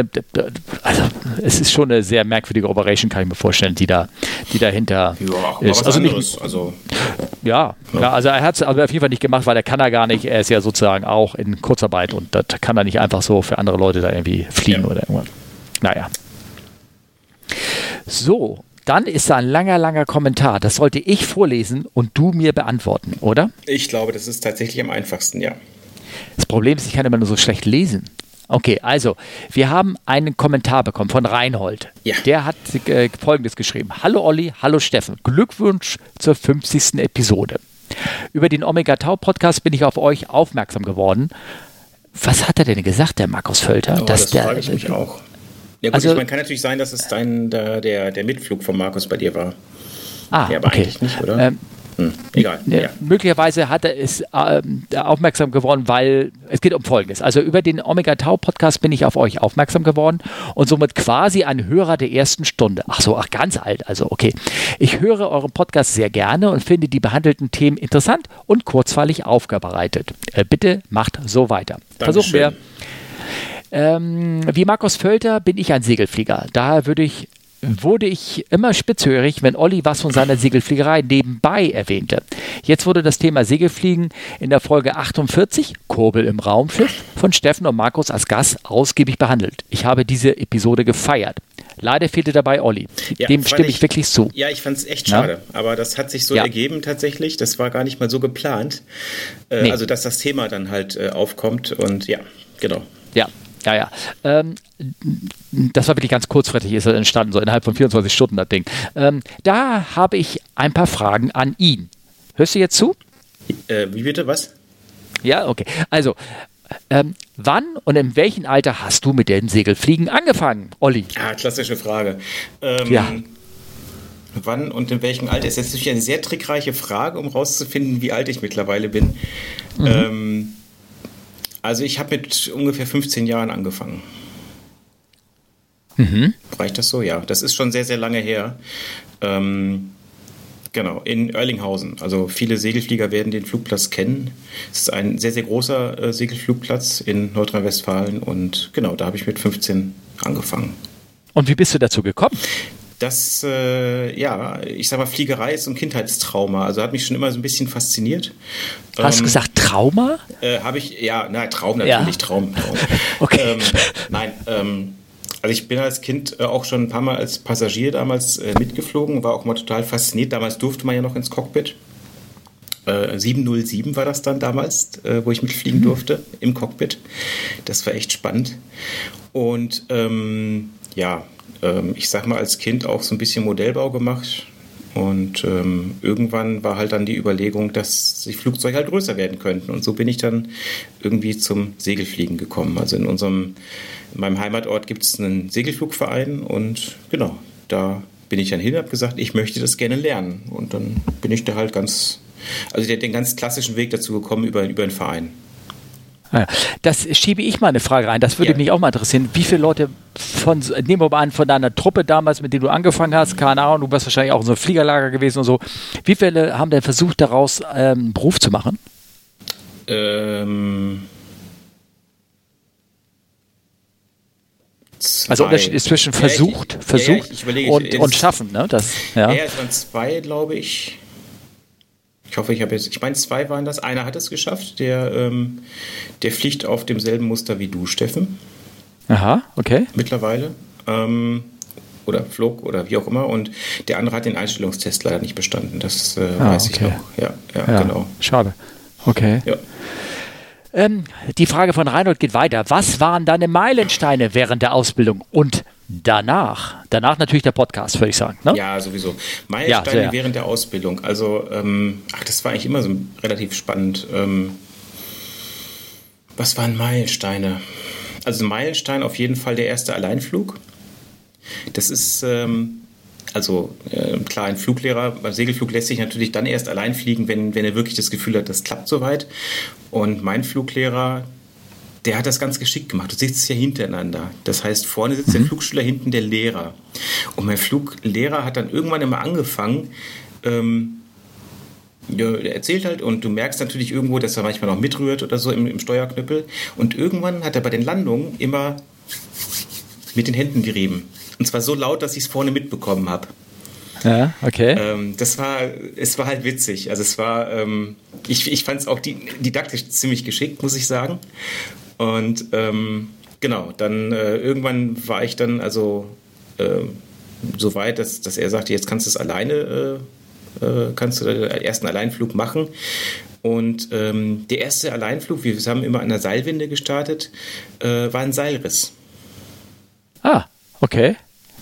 also es ist schon eine sehr merkwürdige Operation, kann ich mir vorstellen, die da, die dahinter ja, ist. Also, nicht, also ja, ja, ja, also er hat es also auf jeden Fall nicht gemacht, weil er kann er gar nicht. Er ist ja sozusagen auch in Kurzarbeit und das kann er nicht einfach so für andere Leute da irgendwie fliegen ja. oder irgendwas. Naja. So, dann ist da ein langer, langer Kommentar. Das sollte ich vorlesen und du mir beantworten, oder? Ich glaube, das ist tatsächlich am einfachsten, ja. Das Problem ist, ich kann immer nur so schlecht lesen. Okay, also wir haben einen Kommentar bekommen von Reinhold. Ja. Der hat äh, Folgendes geschrieben. Hallo Olli, hallo Steffen. Glückwunsch zur 50. Episode. Über den Omega Tau Podcast bin ich auf euch aufmerksam geworden. Was hat er denn gesagt, der Markus Völter? Oh, das der, frage ich mich auch. Ja gut, also, ich meine, kann natürlich sein, dass es dein, der, der, der Mitflug von Markus bei dir war. Ah, ja, aber okay. eigentlich nicht, oder? Ähm, hm, egal. Ja. Möglicherweise hat er es äh, aufmerksam geworden, weil es geht um Folgendes. Also über den Omega Tau Podcast bin ich auf euch aufmerksam geworden und somit quasi ein Hörer der ersten Stunde. Ach so, ach ganz alt. Also okay. Ich höre euren Podcast sehr gerne und finde die behandelten Themen interessant und kurzweilig aufbereitet. Äh, bitte macht so weiter. Versuchen wir. Ähm, wie Markus Völter bin ich ein Segelflieger. Daher würde ich wurde ich immer spitzhörig, wenn Olli was von seiner Segelfliegerei nebenbei erwähnte. Jetzt wurde das Thema Segelfliegen in der Folge 48, Kurbel im Raumschiff, von Steffen und Markus als Gast ausgiebig behandelt. Ich habe diese Episode gefeiert. Leider fehlte dabei Olli. Ja, Dem stimme ich, ich, wirklich zu. Ja, ich fand es echt schade. Ja? Aber das hat sich so ja. ergeben tatsächlich. Das war gar nicht mal so geplant. Äh, nee. Also, dass das Thema dann halt äh, aufkommt. Und ja, genau. Ja, ja, ja. Ähm, das war wirklich ganz kurzfristig, ist entstanden, so innerhalb von 24 Stunden das Ding. Ähm, da habe ich ein paar Fragen an ihn. Hörst du jetzt zu? Äh, wie bitte, was? Ja, okay. Also, Ähm, wann und in welchem Alter hast du mit dem Segelfliegen angefangen, Olli? Ja, klassische Frage. Ähm, ja. Wann und in welchem Alter? Das ist natürlich eine sehr trickreiche Frage, um herauszufinden, wie alt ich mittlerweile bin. Mhm. Ähm, also ich habe mit ungefähr 15 Jahren angefangen. Mhm. Reicht das so? Ja, das ist schon sehr, sehr lange her. Ähm, genau, in Erlinghausen. Also viele Segelflieger werden den Flugplatz kennen. Es ist ein sehr, sehr großer äh, Segelflugplatz in Nordrhein-Westfalen und genau, da habe ich mit 15 angefangen. Und wie bist du dazu gekommen? Das, äh, ja, ich sag mal, Fliegerei ist ein Kindheitstrauma. Also hat mich schon immer so ein bisschen fasziniert. Hast ähm, du gesagt Trauma? Äh, Habe ich, ja, na, Traum natürlich, ja. Traum, Traum. [LAUGHS] okay. Ähm, nein, ähm, also ich bin als Kind äh, auch schon ein paar Mal als Passagier damals äh, mitgeflogen, war auch mal total fasziniert. Damals durfte man ja noch ins Cockpit. 707 äh, war das dann damals, wo ich mitfliegen mhm. durfte im Cockpit. Das war echt spannend. Und ähm, ja, ähm, ich sag mal als Kind auch so ein bisschen Modellbau gemacht. Und ähm, irgendwann war halt dann die Überlegung, dass die Flugzeuge halt größer werden könnten. Und so bin ich dann irgendwie zum Segelfliegen gekommen. Also in unserem in meinem Heimatort gibt es einen Segelflugverein und genau, da bin ich dann hin und habe gesagt, ich möchte das gerne lernen. Und dann bin ich da halt ganz, also den ganz klassischen Weg dazu gekommen über, über einen Verein. Ah das schiebe ich mal eine Frage rein. Das würde ja. mich auch mal interessieren. Wie viele Leute von, nehmen wir mal an, von deiner Truppe damals, mit der du angefangen hast, keine Ahnung, du warst wahrscheinlich auch in so einem Fliegerlager gewesen und so. Wie viele haben denn versucht, daraus ähm, einen Beruf zu machen? Ähm, Zwei. Also Unterschied ist zwischen versucht, ja, ich, versucht ja, ja, und, und schaffen, ne? Das, ja. ja, es waren zwei, glaube ich. Ich hoffe, ich habe jetzt. Ich meine, zwei waren das. Einer hat es geschafft, der, ähm, der fliegt auf demselben Muster wie du, Steffen. Aha, okay. Mittlerweile. Ähm, oder flog oder wie auch immer. Und der andere hat den Einstellungstest leider nicht bestanden. Das äh, ah, weiß okay. ich noch. Ja, ja, genau. Schade. Okay. Ja. Ähm, die Frage von Reinhold geht weiter. Was waren deine Meilensteine während der Ausbildung und danach? Danach natürlich der Podcast, würde ich sagen. Ne? Ja, sowieso. Meilensteine ja, während der Ausbildung. Also, ähm, ach, das war eigentlich immer so relativ spannend. Ähm, was waren Meilensteine? Also, Meilenstein auf jeden Fall der erste Alleinflug. Das ist ähm, also äh, klar, ein Fluglehrer beim Segelflug lässt sich natürlich dann erst allein fliegen, wenn, wenn er wirklich das Gefühl hat, das klappt soweit. Und mein Fluglehrer, der hat das ganz geschickt gemacht. Du sitzt ja hintereinander. Das heißt, vorne sitzt mhm. der Flugschüler, hinten der Lehrer. Und mein Fluglehrer hat dann irgendwann immer angefangen, ähm, ja, er erzählt halt und du merkst natürlich irgendwo, dass er manchmal noch mitrührt oder so im, im Steuerknüppel. Und irgendwann hat er bei den Landungen immer mit den Händen gerieben. Und zwar so laut, dass ich es vorne mitbekommen habe. Ja, okay. Ähm, das war, es war halt witzig. Also es war, ähm, ich, ich fand es auch didaktisch ziemlich geschickt, muss ich sagen. Und ähm, genau, dann äh, irgendwann war ich dann also äh, so weit, dass, dass er sagte, jetzt kannst du es alleine, äh, äh kannst du den ersten Alleinflug machen. Und ähm, der erste Alleinflug, wir haben immer an der Seilwinde gestartet, äh, war ein Seilriss. Ah, okay.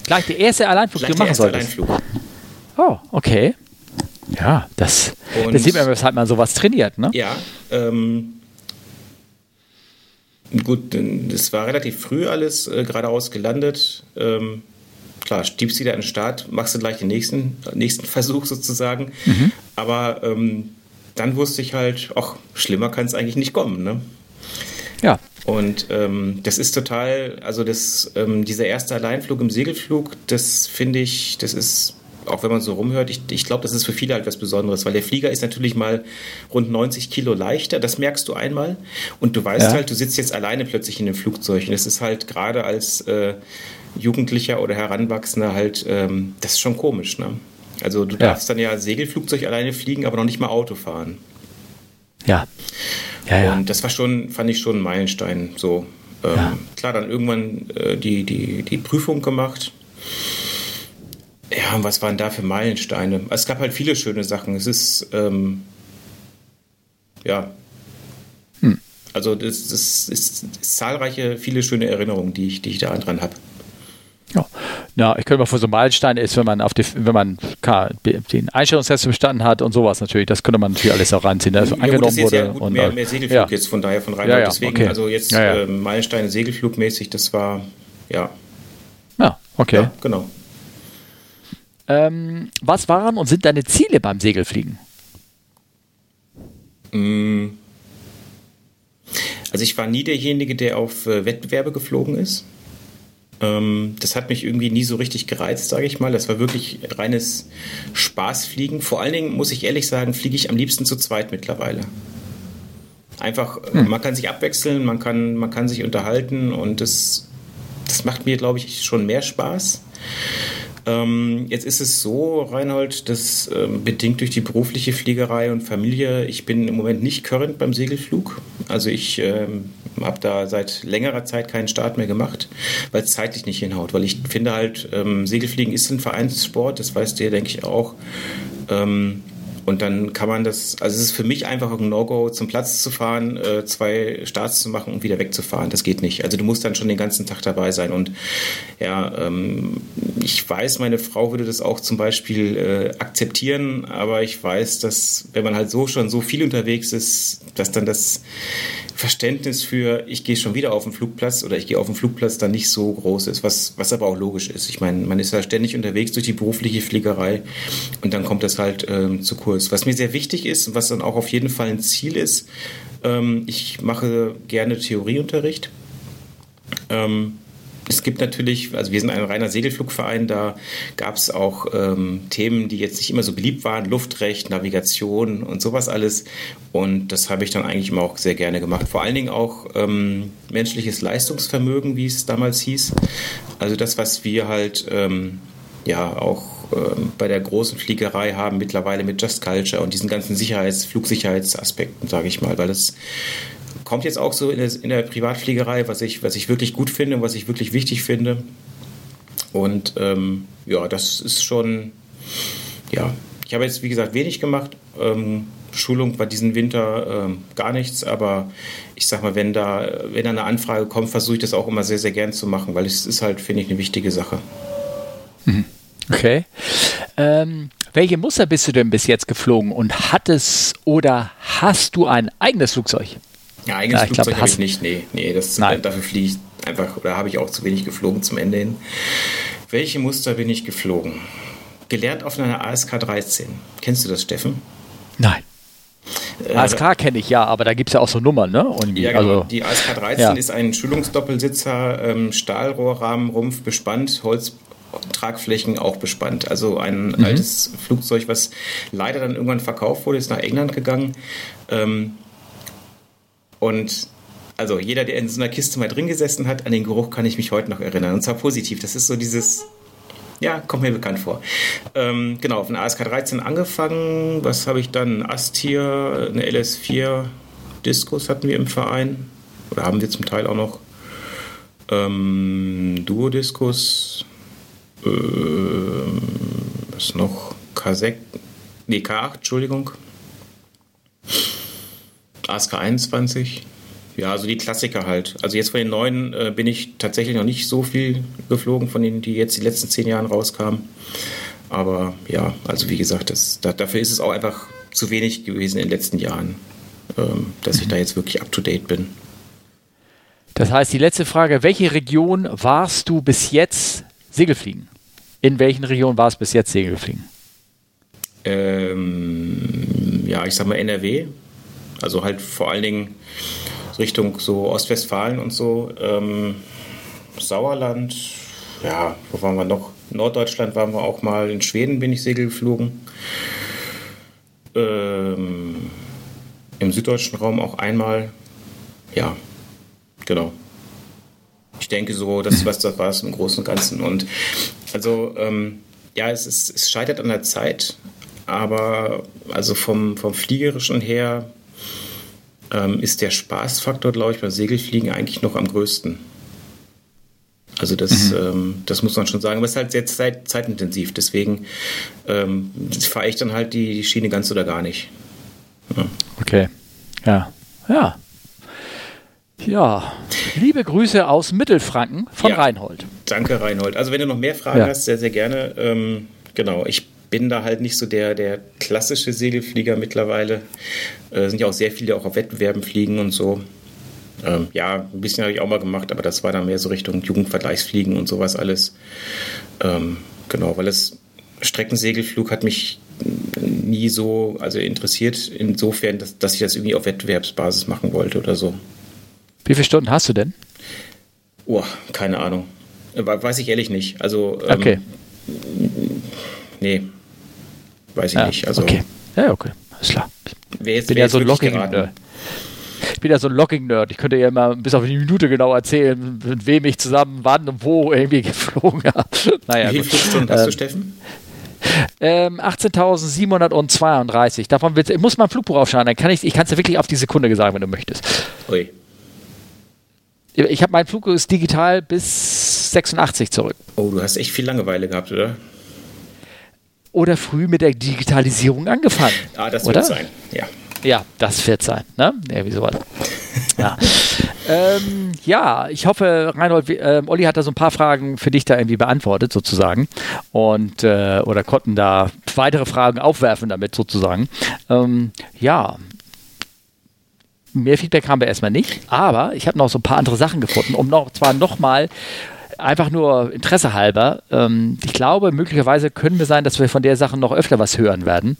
Gleich der erste Alleinflug, den du machen solltest. Alleinflug. Oh, okay. Ja, das, das sieht man, weshalb man sowas trainiert, ne? Ja, ähm, gut, das war relativ früh alles äh, geradeaus gelandet. Ähm, klar, stiebst wieder an den Start, machst du gleich den nächsten, nächsten [LAUGHS] Versuch sozusagen. Mhm. Aber ähm, dann wusste ich halt, ach, schlimmer kann es eigentlich nicht kommen, ne? Ja. Und ähm, das ist total, also das, ähm, dieser erste Alleinflug im Segelflug, das finde ich, das ist, auch wenn man so rumhört, ich, ich glaube, das ist für viele halt was Besonderes, weil der Flieger ist natürlich mal rund 90 Kilo leichter, das merkst du einmal. Und du weißt ja. halt, du sitzt jetzt alleine plötzlich in dem Flugzeug. Und das ist halt gerade als äh, Jugendlicher oder Heranwachsender halt, ähm, das ist schon komisch, ne? Also du ja. darfst dann ja Segelflugzeug alleine fliegen, aber noch nicht mal Auto fahren. Ja. Ja, ja. Und das war schon, fand ich schon ein Meilenstein. So, ähm. Klar, dann irgendwann äh, die, die, die Prüfung gemacht. Ja, und was waren da für Meilensteine? Es gab halt viele schöne Sachen. Es ist, ähm, ja. Hm. Also, das, das ist, ist, zahlreiche, viele schöne Erinnerungen, die ich, die ich da dran habe. Ja. Ja, ich könnte mal vor so Meilenstein ist, wenn man auf die, wenn man den Einstellungstest bestanden hat und sowas natürlich, das könnte man natürlich alles auch reinziehen, dass ja, angenommen wurde. Ja, gut, und mehr, mehr Segelflug ja. jetzt von daher von Rheinland. Ja, Deswegen, okay. also jetzt äh, Meilensteine Segelflugmäßig, das war ja. Ja, okay. genau. Ähm, was waren und sind deine Ziele beim Segelfliegen? Mm. Also ich war nie derjenige, der auf äh, Wettbewerbe geflogen ist. Ähm, das hat mich irgendwie nie so richtig gereizt, sage ich mal. Das war wirklich reines Spaßfliegen. Vor allen Dingen, muss ich ehrlich sagen, fliege ich am liebsten zu zweit mittlerweile. Einfach, äh, hm. man kann sich abwechseln, man kann, man kann sich unterhalten und das, das macht mir, glaube ich, schon mehr Spaß. Ähm, jetzt ist es so, Reinhold, dass ähm, bedingt durch die berufliche Fliegerei und Familie, ich bin im Moment nicht current beim Segelflug. Also ich ähm, habe da seit längerer Zeit keinen Start mehr gemacht, weil es zeitlich nicht hinhaut. Weil ich finde halt, ähm, Segelfliegen ist ein Vereinssport, das weißt du ja, denke ich, auch. Ähm, und dann kann man das, also es ist für mich einfach ein No-Go, zum Platz zu fahren, äh, zwei Starts zu machen und wieder wegzufahren. Das geht nicht. Also du musst dann schon den ganzen Tag dabei sein. Und ja, ähm, ich weiß, meine Frau würde das auch zum Beispiel äh, akzeptieren, aber ich weiß, dass wenn man halt so schon so viel unterwegs ist, dass dann das Verständnis für, ich gehe schon wieder auf den Flugplatz oder ich gehe auf den Flugplatz dann nicht so groß ist, was, was aber auch logisch ist. Ich meine, man ist ja ständig unterwegs durch die berufliche Fliegerei und dann kommt das halt ähm, zu kurz. Was mir sehr wichtig ist und was dann auch auf jeden Fall ein Ziel ist, ähm, ich mache gerne Theorieunterricht. Ähm, es gibt natürlich, also wir sind ein reiner Segelflugverein, da gab es auch ähm, Themen, die jetzt nicht immer so beliebt waren, Luftrecht, Navigation und sowas alles. Und das habe ich dann eigentlich immer auch sehr gerne gemacht. Vor allen Dingen auch ähm, menschliches Leistungsvermögen, wie es damals hieß. Also das, was wir halt ähm, ja auch bei der großen Fliegerei haben mittlerweile mit Just Culture und diesen ganzen Sicherheits-, Flugsicherheitsaspekten, sage ich mal, weil das kommt jetzt auch so in der, in der Privatfliegerei, was ich, was ich wirklich gut finde und was ich wirklich wichtig finde. Und ähm, ja, das ist schon, ja, ich habe jetzt wie gesagt wenig gemacht. Ähm, Schulung war diesen Winter ähm, gar nichts, aber ich sag mal, wenn da, wenn da eine Anfrage kommt, versuche ich das auch immer sehr, sehr gern zu machen, weil es ist halt, finde ich, eine wichtige Sache. Mhm. Okay. Ähm, welche Muster bist du denn bis jetzt geflogen und hattest oder hast du ein eigenes Flugzeug? Ja, eigenes ja, Flugzeug habe ich nicht. Nee, nee das, Nein. dafür fliege ich einfach, oder habe ich auch zu wenig geflogen zum Ende hin. Welche Muster bin ich geflogen? Gelernt auf einer ASK 13. Kennst du das, Steffen? Nein. Äh, ASK kenne ich ja, aber da gibt es ja auch so Nummern, ne? Und ja, genau. Also, die ASK 13 ja. ist ein Schulungsdoppelsitzer, ähm, Stahlrohrrahmen, Rumpf bespannt, Holztragflächen auch bespannt. Also ein mhm. altes Flugzeug, was leider dann irgendwann verkauft wurde, ist nach England gegangen. Ähm, und also jeder, der in so einer Kiste mal drin gesessen hat, an den Geruch kann ich mich heute noch erinnern. Und zwar positiv. Das ist so dieses, ja, kommt mir bekannt vor. Ähm, genau, von ASK 13 angefangen. Was habe ich dann? Astir, eine LS4 Diskus hatten wir im Verein. Oder haben wir zum Teil auch noch. Ähm, Duo-Diskus. Ähm, was noch? K6. Nee, K8, Entschuldigung. ASK 21. Ja, also die Klassiker halt. Also jetzt von den neuen äh, bin ich tatsächlich noch nicht so viel geflogen, von denen, die jetzt die letzten zehn Jahren rauskamen. Aber ja, also wie gesagt, das, da, dafür ist es auch einfach zu wenig gewesen in den letzten Jahren, ähm, dass ich da jetzt wirklich up to date bin. Das heißt, die letzte Frage: Welche Region warst du bis jetzt Segelfliegen? In welchen Regionen war es bis jetzt Segelfliegen? Ähm, ja, ich sag mal NRW, also halt vor allen Dingen Richtung so Ostwestfalen und so. Ähm, Sauerland, ja, wo waren wir noch? Norddeutschland waren wir auch mal. In Schweden bin ich Segel geflogen. Ähm, Im süddeutschen Raum auch einmal. Ja, genau. Ich denke so, das, was das war, es im Großen und Ganzen. Und also, ähm, ja, es, ist, es scheitert an der Zeit, aber also vom, vom Fliegerischen her ähm, ist der Spaßfaktor, glaube ich, beim Segelfliegen eigentlich noch am größten. Also das, mhm. ähm, das muss man schon sagen. Aber es ist halt sehr zeit, zeitintensiv. Deswegen ähm, fahre ich dann halt die Schiene ganz oder gar nicht. Ja. Okay. Ja. Ja. Ja. Liebe Grüße aus Mittelfranken von ja. Reinhold. Danke, Reinhold. Also wenn du noch mehr Fragen ja. hast, sehr, sehr gerne. Ähm, genau, ich bin da halt nicht so der, der klassische Segelflieger mittlerweile. Äh, sind ja auch sehr viele auch auf Wettbewerben fliegen und so. Ähm, ja, ein bisschen habe ich auch mal gemacht, aber das war dann mehr so Richtung Jugendvergleichsfliegen und sowas alles. Ähm, genau, weil das Streckensegelflug hat mich nie so also interessiert, insofern, dass, dass ich das irgendwie auf Wettbewerbsbasis machen wollte oder so. Wie viele Stunden hast du denn? Oh, keine Ahnung. Weiß ich ehrlich nicht. Also, ähm, okay. Nee, weiß ich ja, nicht. Also, okay. Ja, okay. Alles klar. Ich bin ja so ein Logging-Nerd. Ich bin ja so ein Logging-Nerd. Ich könnte ja mal bis auf eine Minute genau erzählen, mit wem ich zusammen wann und wo irgendwie [LAUGHS] geflogen habe. Naja, Wie viele Flugstunden hast du, ähm, Steffen? Ähm, 18.732. Davon muss man Flugbuch aufschauen. Dann kann ich, ich kann es dir wirklich auf die Sekunde sagen, wenn du möchtest. Ui. Ich habe mein Flug ist digital bis 86 zurück. Oh, du hast echt viel Langeweile gehabt, oder? Oder früh mit der Digitalisierung angefangen. Ah, das wird sein, ja. Ja, das wird sein, ne? Ja, wie sowas. [LAUGHS] ja. ähm, ja, ich hoffe, Reinhold, äh, Olli hat da so ein paar Fragen für dich da irgendwie beantwortet, sozusagen. Und, äh, oder konnten da weitere Fragen aufwerfen damit, sozusagen. Ähm, ja, mehr Feedback haben wir erstmal nicht, aber ich habe noch so ein paar andere Sachen gefunden, um noch zwar nochmal einfach nur Interesse halber. Ähm, ich glaube, möglicherweise können wir sein, dass wir von der Sache noch öfter was hören werden.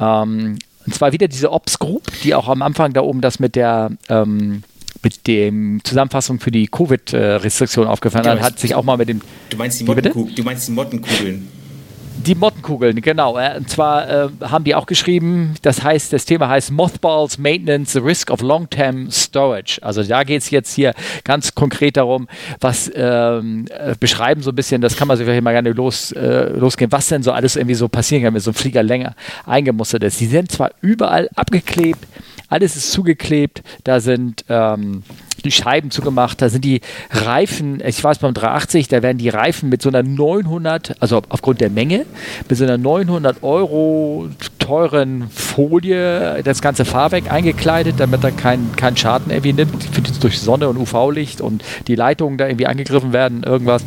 Ähm, und zwar wieder diese Ops Group, die auch am Anfang da oben das mit der ähm, mit dem Zusammenfassung für die Covid-Restriktion aufgefallen hat, hat sich auch mal mit dem. Du meinst die, Mottenkug du meinst die Mottenkugeln? Die Mottenkugeln, genau. Und zwar äh, haben die auch geschrieben, das heißt, das Thema heißt Mothballs Maintenance, the Risk of Long-Term Storage. Also da geht es jetzt hier ganz konkret darum, was ähm, äh, beschreiben so ein bisschen, das kann man sich vielleicht mal gerne los, äh, losgehen, was denn so alles irgendwie so passieren kann, wenn so ein Flieger länger eingemustert ist. Die sind zwar überall abgeklebt, alles ist zugeklebt, da sind ähm, die Scheiben zugemacht, da sind die Reifen, ich weiß beim 380, da werden die Reifen mit so einer 900, also aufgrund der Menge, mit so einer 900 Euro teuren Folie das ganze Fahrwerk eingekleidet, damit er keinen kein Schaden irgendwie nimmt. Ich finde durch Sonne und UV-Licht und die Leitungen da irgendwie angegriffen werden, irgendwas.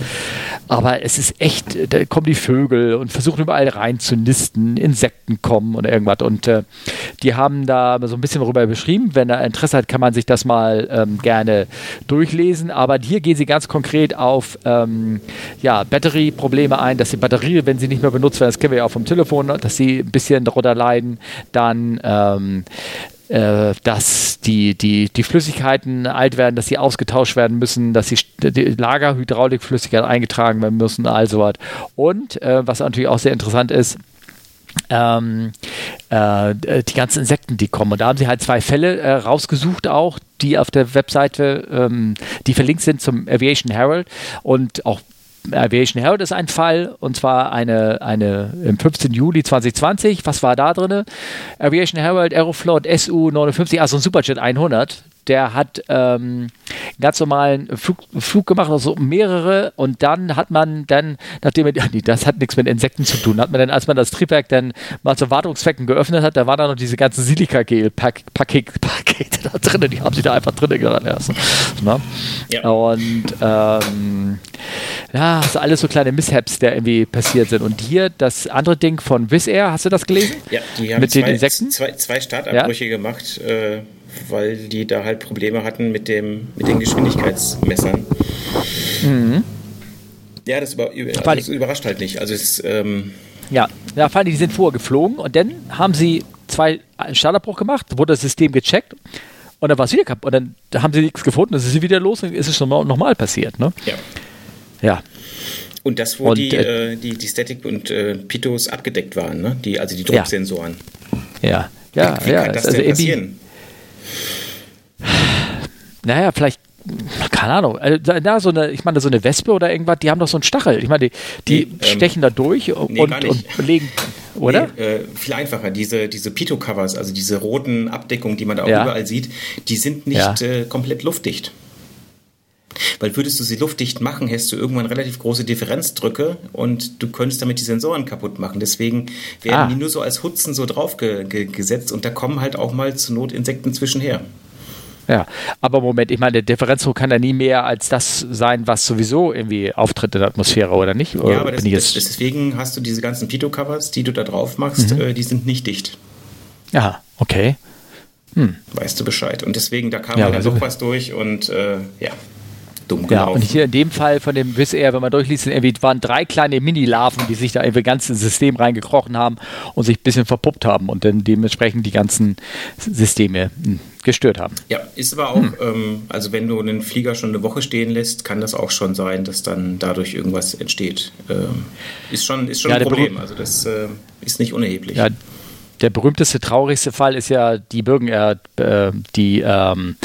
Aber es ist echt, da kommen die Vögel und versuchen überall rein zu nisten, Insekten kommen und irgendwas. Und äh, die haben da so ein bisschen darüber beschrieben. Wenn er Interesse hat, kann man sich das mal ähm, gerne durchlesen. Aber hier gehen sie ganz konkret auf ähm, ja, Batterieprobleme ein, dass die Batterie, wenn sie nicht mehr benutzt werden, das kennen wir ja auch vom Telefon, dass sie ein bisschen darunter leiden. Dann ähm, äh, dass die, die, die Flüssigkeiten alt werden, dass sie ausgetauscht werden müssen, dass die, die Lagerhydraulikflüssigkeit eingetragen werden müssen, all sowas. Und äh, was natürlich auch sehr interessant ist, ähm, äh, die ganzen Insekten, die kommen. Und da haben sie halt zwei Fälle äh, rausgesucht auch, die auf der Webseite, ähm, die verlinkt sind zum Aviation Herald und auch Aviation Herald ist ein Fall und zwar eine, eine im 15. Juli 2020. Was war da drin? Aviation Herald Aeroflot SU 59, also ein Superjet 100 der hat ähm, einen ganz normalen Flug, Flug gemacht, also mehrere und dann hat man dann, nachdem er, [LAUGHS] nee, das hat nichts mit Insekten zu tun, hat man dann, als man das Triebwerk dann mal zu Wartungszwecken geöffnet hat, da waren da noch diese ganzen Silikagel-Pakete [LAUGHS] da drin, die haben sie da einfach drin gelassen. Ne? Ja. Und ähm, ja, also alles so kleine Mishaps, der irgendwie passiert sind. Und hier das andere Ding von Wizz Air, hast du das gelesen? Ja, die haben mit zwei, den Insekten? Zwei, zwei Startabbrüche ja? gemacht. Äh weil die da halt Probleme hatten mit, dem, mit den Geschwindigkeitsmessern. Mhm. Ja, das, über, das, überrascht halt nicht. Also es, ähm ja, ja, vor allem, die sind vorher geflogen und dann haben sie zwei einen Startabbruch gemacht, wurde das System gecheckt und dann war es wieder kaputt. Und dann haben sie nichts gefunden, dann ist sie wieder los und ist es normal, normal passiert. Ne? Ja. Ja. Und das, wo und, die, äh, die, die Static und äh, Pitos abgedeckt waren, ne? die, also die Drucksensoren. Ja, ja, wie, wie ja. kann das also denn passieren? Naja, vielleicht keine Ahnung, na, äh, so eine, ich meine, so eine Wespe oder irgendwas, die haben doch so einen Stachel. Ich meine, die, die nee, stechen ähm, da durch und, nee, und, legen, oder? Nee, äh, viel einfacher. Diese, diese Pito-Covers, also diese roten Abdeckungen, die man da auch ja. überall sieht, die sind nicht ja. äh, komplett luftdicht. Weil würdest du sie luftdicht machen, hättest du irgendwann relativ große Differenzdrücke und du könntest damit die Sensoren kaputt machen. Deswegen werden ah. die nur so als Hutzen so drauf ge und da kommen halt auch mal zur Not Insekten zwischenher. Ja, aber Moment, ich meine, der Differenzdruck kann ja nie mehr als das sein, was sowieso irgendwie auftritt in der Atmosphäre, oder nicht? Oder ja, aber das, das, deswegen hast du diese ganzen Pito-Covers, die du da drauf machst, mhm. äh, die sind nicht dicht. Ja, okay. Hm. Weißt du Bescheid. Und deswegen, da kam ja, halt also, doch was durch und äh, ja dumm gelaufen. Ja, und hier in dem Fall von dem Wizz Air, wenn man durchliest, irgendwie waren drei kleine Mini-Larven, die sich da irgendwie ganz ins System reingekrochen haben und sich ein bisschen verpuppt haben und dann dementsprechend die ganzen Systeme hm, gestört haben. Ja, ist aber auch, hm. ähm, also wenn du einen Flieger schon eine Woche stehen lässt, kann das auch schon sein, dass dann dadurch irgendwas entsteht. Ähm, ist schon, ist schon ja, ein Problem, also das äh, ist nicht unerheblich. Ja, der berühmteste, traurigste Fall ist ja die Bürgen, äh, die ähm,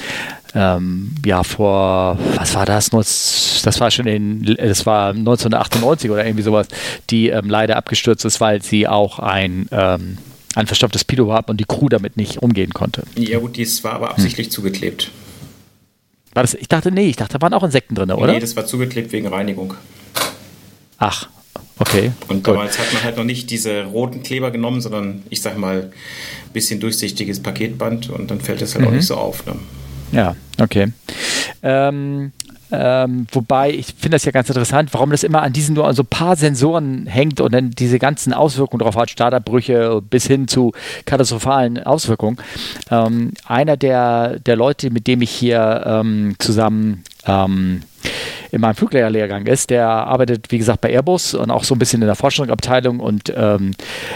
ähm, ja vor, was war das? Das war schon in, das war 1998 oder irgendwie sowas, die ähm, leider abgestürzt ist, weil sie auch ein ähm, ein verstopftes Pido hat und die Crew damit nicht umgehen konnte. Ja gut, das war aber absichtlich hm. zugeklebt. War das, ich dachte, nee, ich dachte, da waren auch Insekten drin, oder? Nee, das war zugeklebt wegen Reinigung. Ach, okay. Und damals hat man halt noch nicht diese roten Kleber genommen, sondern ich sag mal, ein bisschen durchsichtiges Paketband und dann fällt das halt mhm. auch nicht so auf. Ne? Ja, okay. Ähm, ähm, wobei, ich finde das ja ganz interessant, warum das immer an diesen nur an so ein paar Sensoren hängt und dann diese ganzen Auswirkungen darauf hat, Starterbrüche bis hin zu katastrophalen Auswirkungen. Ähm, einer der, der Leute, mit dem ich hier ähm, zusammen ähm, in meinem Fluglehrerlehrgang ist, der arbeitet, wie gesagt, bei Airbus und auch so ein bisschen in der Forschungsabteilung. Und ähm,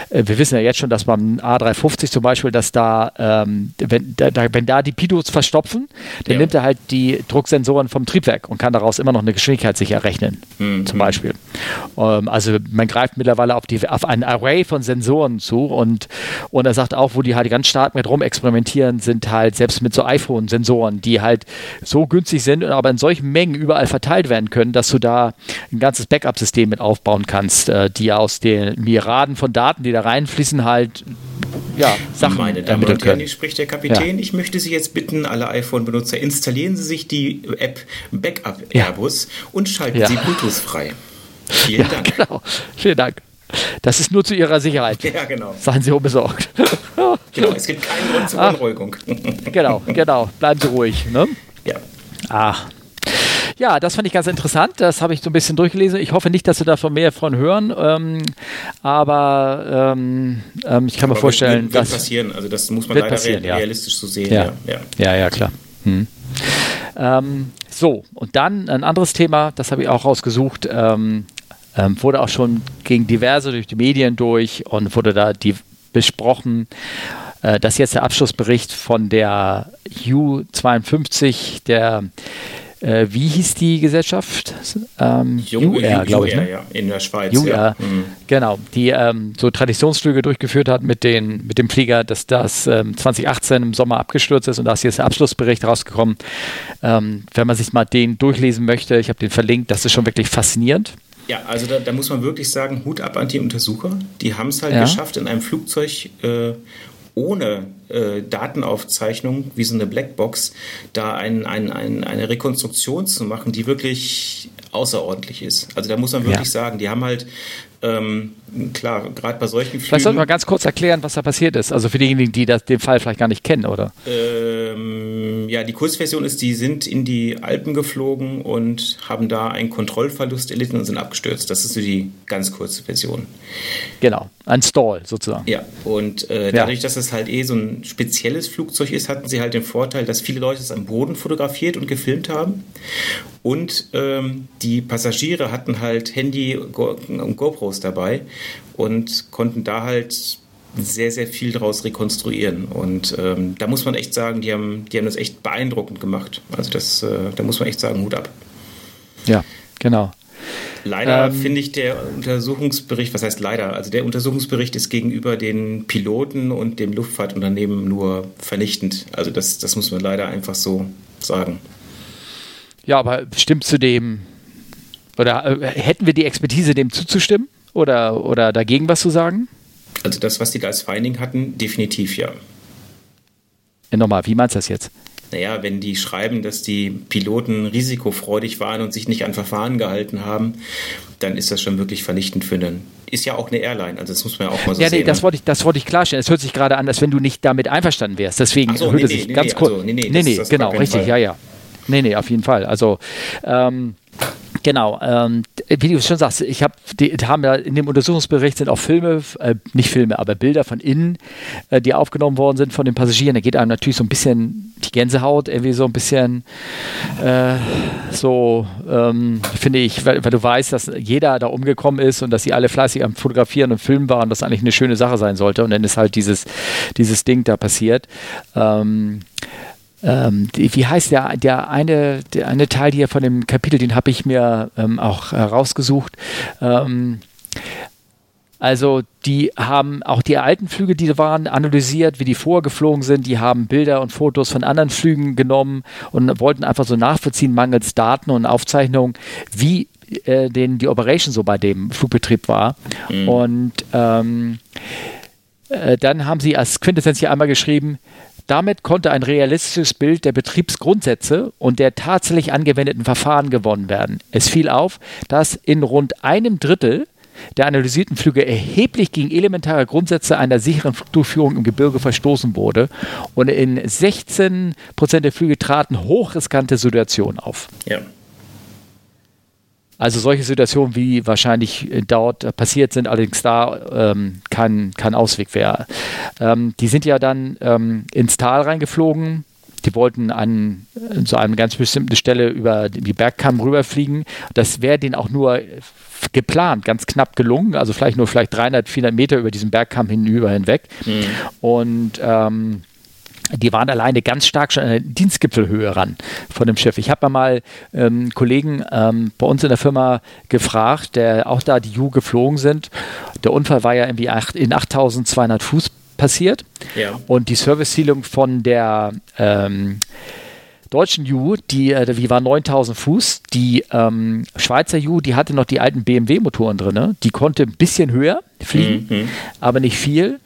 äh, wir wissen ja jetzt schon, dass beim A350 zum Beispiel, dass da, ähm, wenn, da, wenn da die Pilots verstopfen, dann ja. nimmt er halt die Drucksensoren vom Triebwerk und kann daraus immer noch eine Geschwindigkeit sich errechnen, mhm. zum Beispiel. Ähm, also man greift mittlerweile auf, die, auf ein Array von Sensoren zu und, und er sagt auch, wo die halt ganz stark mit rumexperimentieren, sind halt selbst mit so iPhone-Sensoren, die halt so günstig sind, aber in solchen Mengen überall verteilt werden können, dass du da ein ganzes Backup-System mit aufbauen kannst, äh, die aus den Miraden von Daten, die da reinfließen, halt ja, Sachen Meine Damen und Herren, spricht der Kapitän. Ja. Ich möchte Sie jetzt bitten, alle iPhone-Benutzer, installieren Sie sich die App Backup Airbus ja. und schalten ja. Sie Bluetooth frei. Vielen Dank. Genau. Vielen Dank. Das ist nur zu Ihrer Sicherheit. Ja, genau. Seien Sie unbesorgt. [LAUGHS] genau, es gibt keinen Grund zur Beruhigung. genau, genau. Bleiben Sie ruhig. Ne? Ja. Ah, ja, das fand ich ganz interessant. Das habe ich so ein bisschen durchgelesen. Ich hoffe nicht, dass Sie davon mehr von hören. Ähm, aber ähm, ähm, ich kann aber mir vorstellen, wird, wird, wird passieren. Also das muss man leider realistisch so sehen. Ja, ja, ja, ja klar. Hm. Ähm, so, und dann ein anderes Thema, das habe ich auch rausgesucht. Ähm, ähm, wurde auch schon gegen diverse durch die Medien durch und wurde da die besprochen. Äh, das ist jetzt der Abschlussbericht von der U52, der äh, wie hieß die Gesellschaft? Ähm, UR, glaube ich. Ne? Ja, in der Schweiz. UR, ja. mhm. genau, die ähm, so Traditionsflüge durchgeführt hat mit, den, mit dem Flieger, dass das ähm, 2018 im Sommer abgestürzt ist und da ist jetzt der Abschlussbericht rausgekommen. Ähm, wenn man sich mal den durchlesen möchte, ich habe den verlinkt, das ist schon wirklich faszinierend. Ja, also da, da, muss man wirklich sagen, Hut ab an die Untersucher. Die haben es halt ja. geschafft, in einem Flugzeug äh, ohne äh, Datenaufzeichnung, wie so eine Blackbox, da ein, ein, ein, eine Rekonstruktion zu machen, die wirklich außerordentlich ist. Also da muss man wirklich ja. sagen, die haben halt ähm, klar, gerade bei solchen Flügen. Vielleicht sollten wir ganz kurz erklären, was da passiert ist. Also für diejenigen, die das, den Fall vielleicht gar nicht kennen, oder? Ähm, ja, die Kurzversion ist, die sind in die Alpen geflogen und haben da einen Kontrollverlust erlitten und sind abgestürzt. Das ist so die ganz kurze Version. Genau, ein Stall sozusagen. Ja, und äh, dadurch, ja. dass es halt eh so ein spezielles Flugzeug ist, hatten sie halt den Vorteil, dass viele Leute es am Boden fotografiert und gefilmt haben. Und ähm, die Passagiere hatten halt Handy und GoPros dabei und konnten da halt sehr, sehr viel daraus rekonstruieren. Und ähm, da muss man echt sagen, die haben, die haben das echt beeindruckend gemacht. Also das, äh, da muss man echt sagen, Hut ab. Ja, genau. Leider ähm, finde ich der Untersuchungsbericht, was heißt leider? Also der Untersuchungsbericht ist gegenüber den Piloten und dem Luftfahrtunternehmen nur vernichtend. Also das, das muss man leider einfach so sagen. Ja, aber stimmt zu dem, oder äh, hätten wir die Expertise, dem zuzustimmen oder, oder dagegen was zu sagen? Also das, was die da als Finding hatten, definitiv ja. ja nochmal, wie meinst du das jetzt? Naja, wenn die schreiben, dass die Piloten risikofreudig waren und sich nicht an Verfahren gehalten haben, dann ist das schon wirklich vernichtend für einen. Ist ja auch eine Airline, also das muss man ja auch mal so ja, nee, sehen. Das ne? wollte ich, das wollte ich klarstellen. Es hört sich gerade an, als wenn du nicht damit einverstanden wärst. Deswegen so, hört nee, sich nee, ganz kurz. Also, nee, nee, nee, nee genau, richtig, Fall. ja, ja. Nee, nee, auf jeden Fall. Also, ähm, Genau, ähm, wie du schon sagst, ich habe, die haben ja in dem Untersuchungsbericht sind auch Filme, äh, nicht Filme, aber Bilder von innen, äh, die aufgenommen worden sind von den Passagieren. Da geht einem natürlich so ein bisschen die Gänsehaut, irgendwie so ein bisschen äh, so, ähm, finde ich, weil, weil, du weißt, dass jeder da umgekommen ist und dass sie alle fleißig am Fotografieren und Filmen waren, was eigentlich eine schöne Sache sein sollte. Und dann ist halt dieses, dieses Ding da passiert. Ähm, ähm, die, wie heißt der, der eine, der eine Teil hier von dem Kapitel, den habe ich mir ähm, auch herausgesucht. Ähm, also die haben auch die alten Flüge, die waren, analysiert, wie die vorgeflogen sind. Die haben Bilder und Fotos von anderen Flügen genommen und wollten einfach so nachvollziehen, mangels Daten und Aufzeichnungen, wie äh, den die Operation so bei dem Flugbetrieb war. Mhm. Und ähm, äh, dann haben sie als Quintessenz hier einmal geschrieben, damit konnte ein realistisches Bild der Betriebsgrundsätze und der tatsächlich angewendeten Verfahren gewonnen werden. Es fiel auf, dass in rund einem Drittel der analysierten Flüge erheblich gegen elementare Grundsätze einer sicheren Flugdurchführung im Gebirge verstoßen wurde und in 16 Prozent der Flüge traten hochriskante Situationen auf. Ja. Also solche Situationen, wie wahrscheinlich dort passiert sind, allerdings da ähm, kein, kein Ausweg wäre. Ähm, die sind ja dann ähm, ins Tal reingeflogen. Die wollten an so einer ganz bestimmten Stelle über die Bergkamm rüberfliegen. Das wäre denen auch nur geplant, ganz knapp gelungen. Also vielleicht nur vielleicht 300, 400 Meter über diesen Bergkamm hinüber hinweg. Mhm. Und ähm, die waren alleine ganz stark schon an der Dienstgipfelhöhe ran von dem Schiff. Ich habe mal ähm, Kollegen ähm, bei uns in der Firma gefragt, der auch da die Ju geflogen sind. Der Unfall war ja irgendwie acht, in 8200 Fuß passiert. Ja. Und die Servicezielung von der ähm, deutschen Ju, die, äh, die war 9000 Fuß. Die ähm, Schweizer Ju, die hatte noch die alten BMW-Motoren drin. Die konnte ein bisschen höher fliegen, mhm. aber nicht viel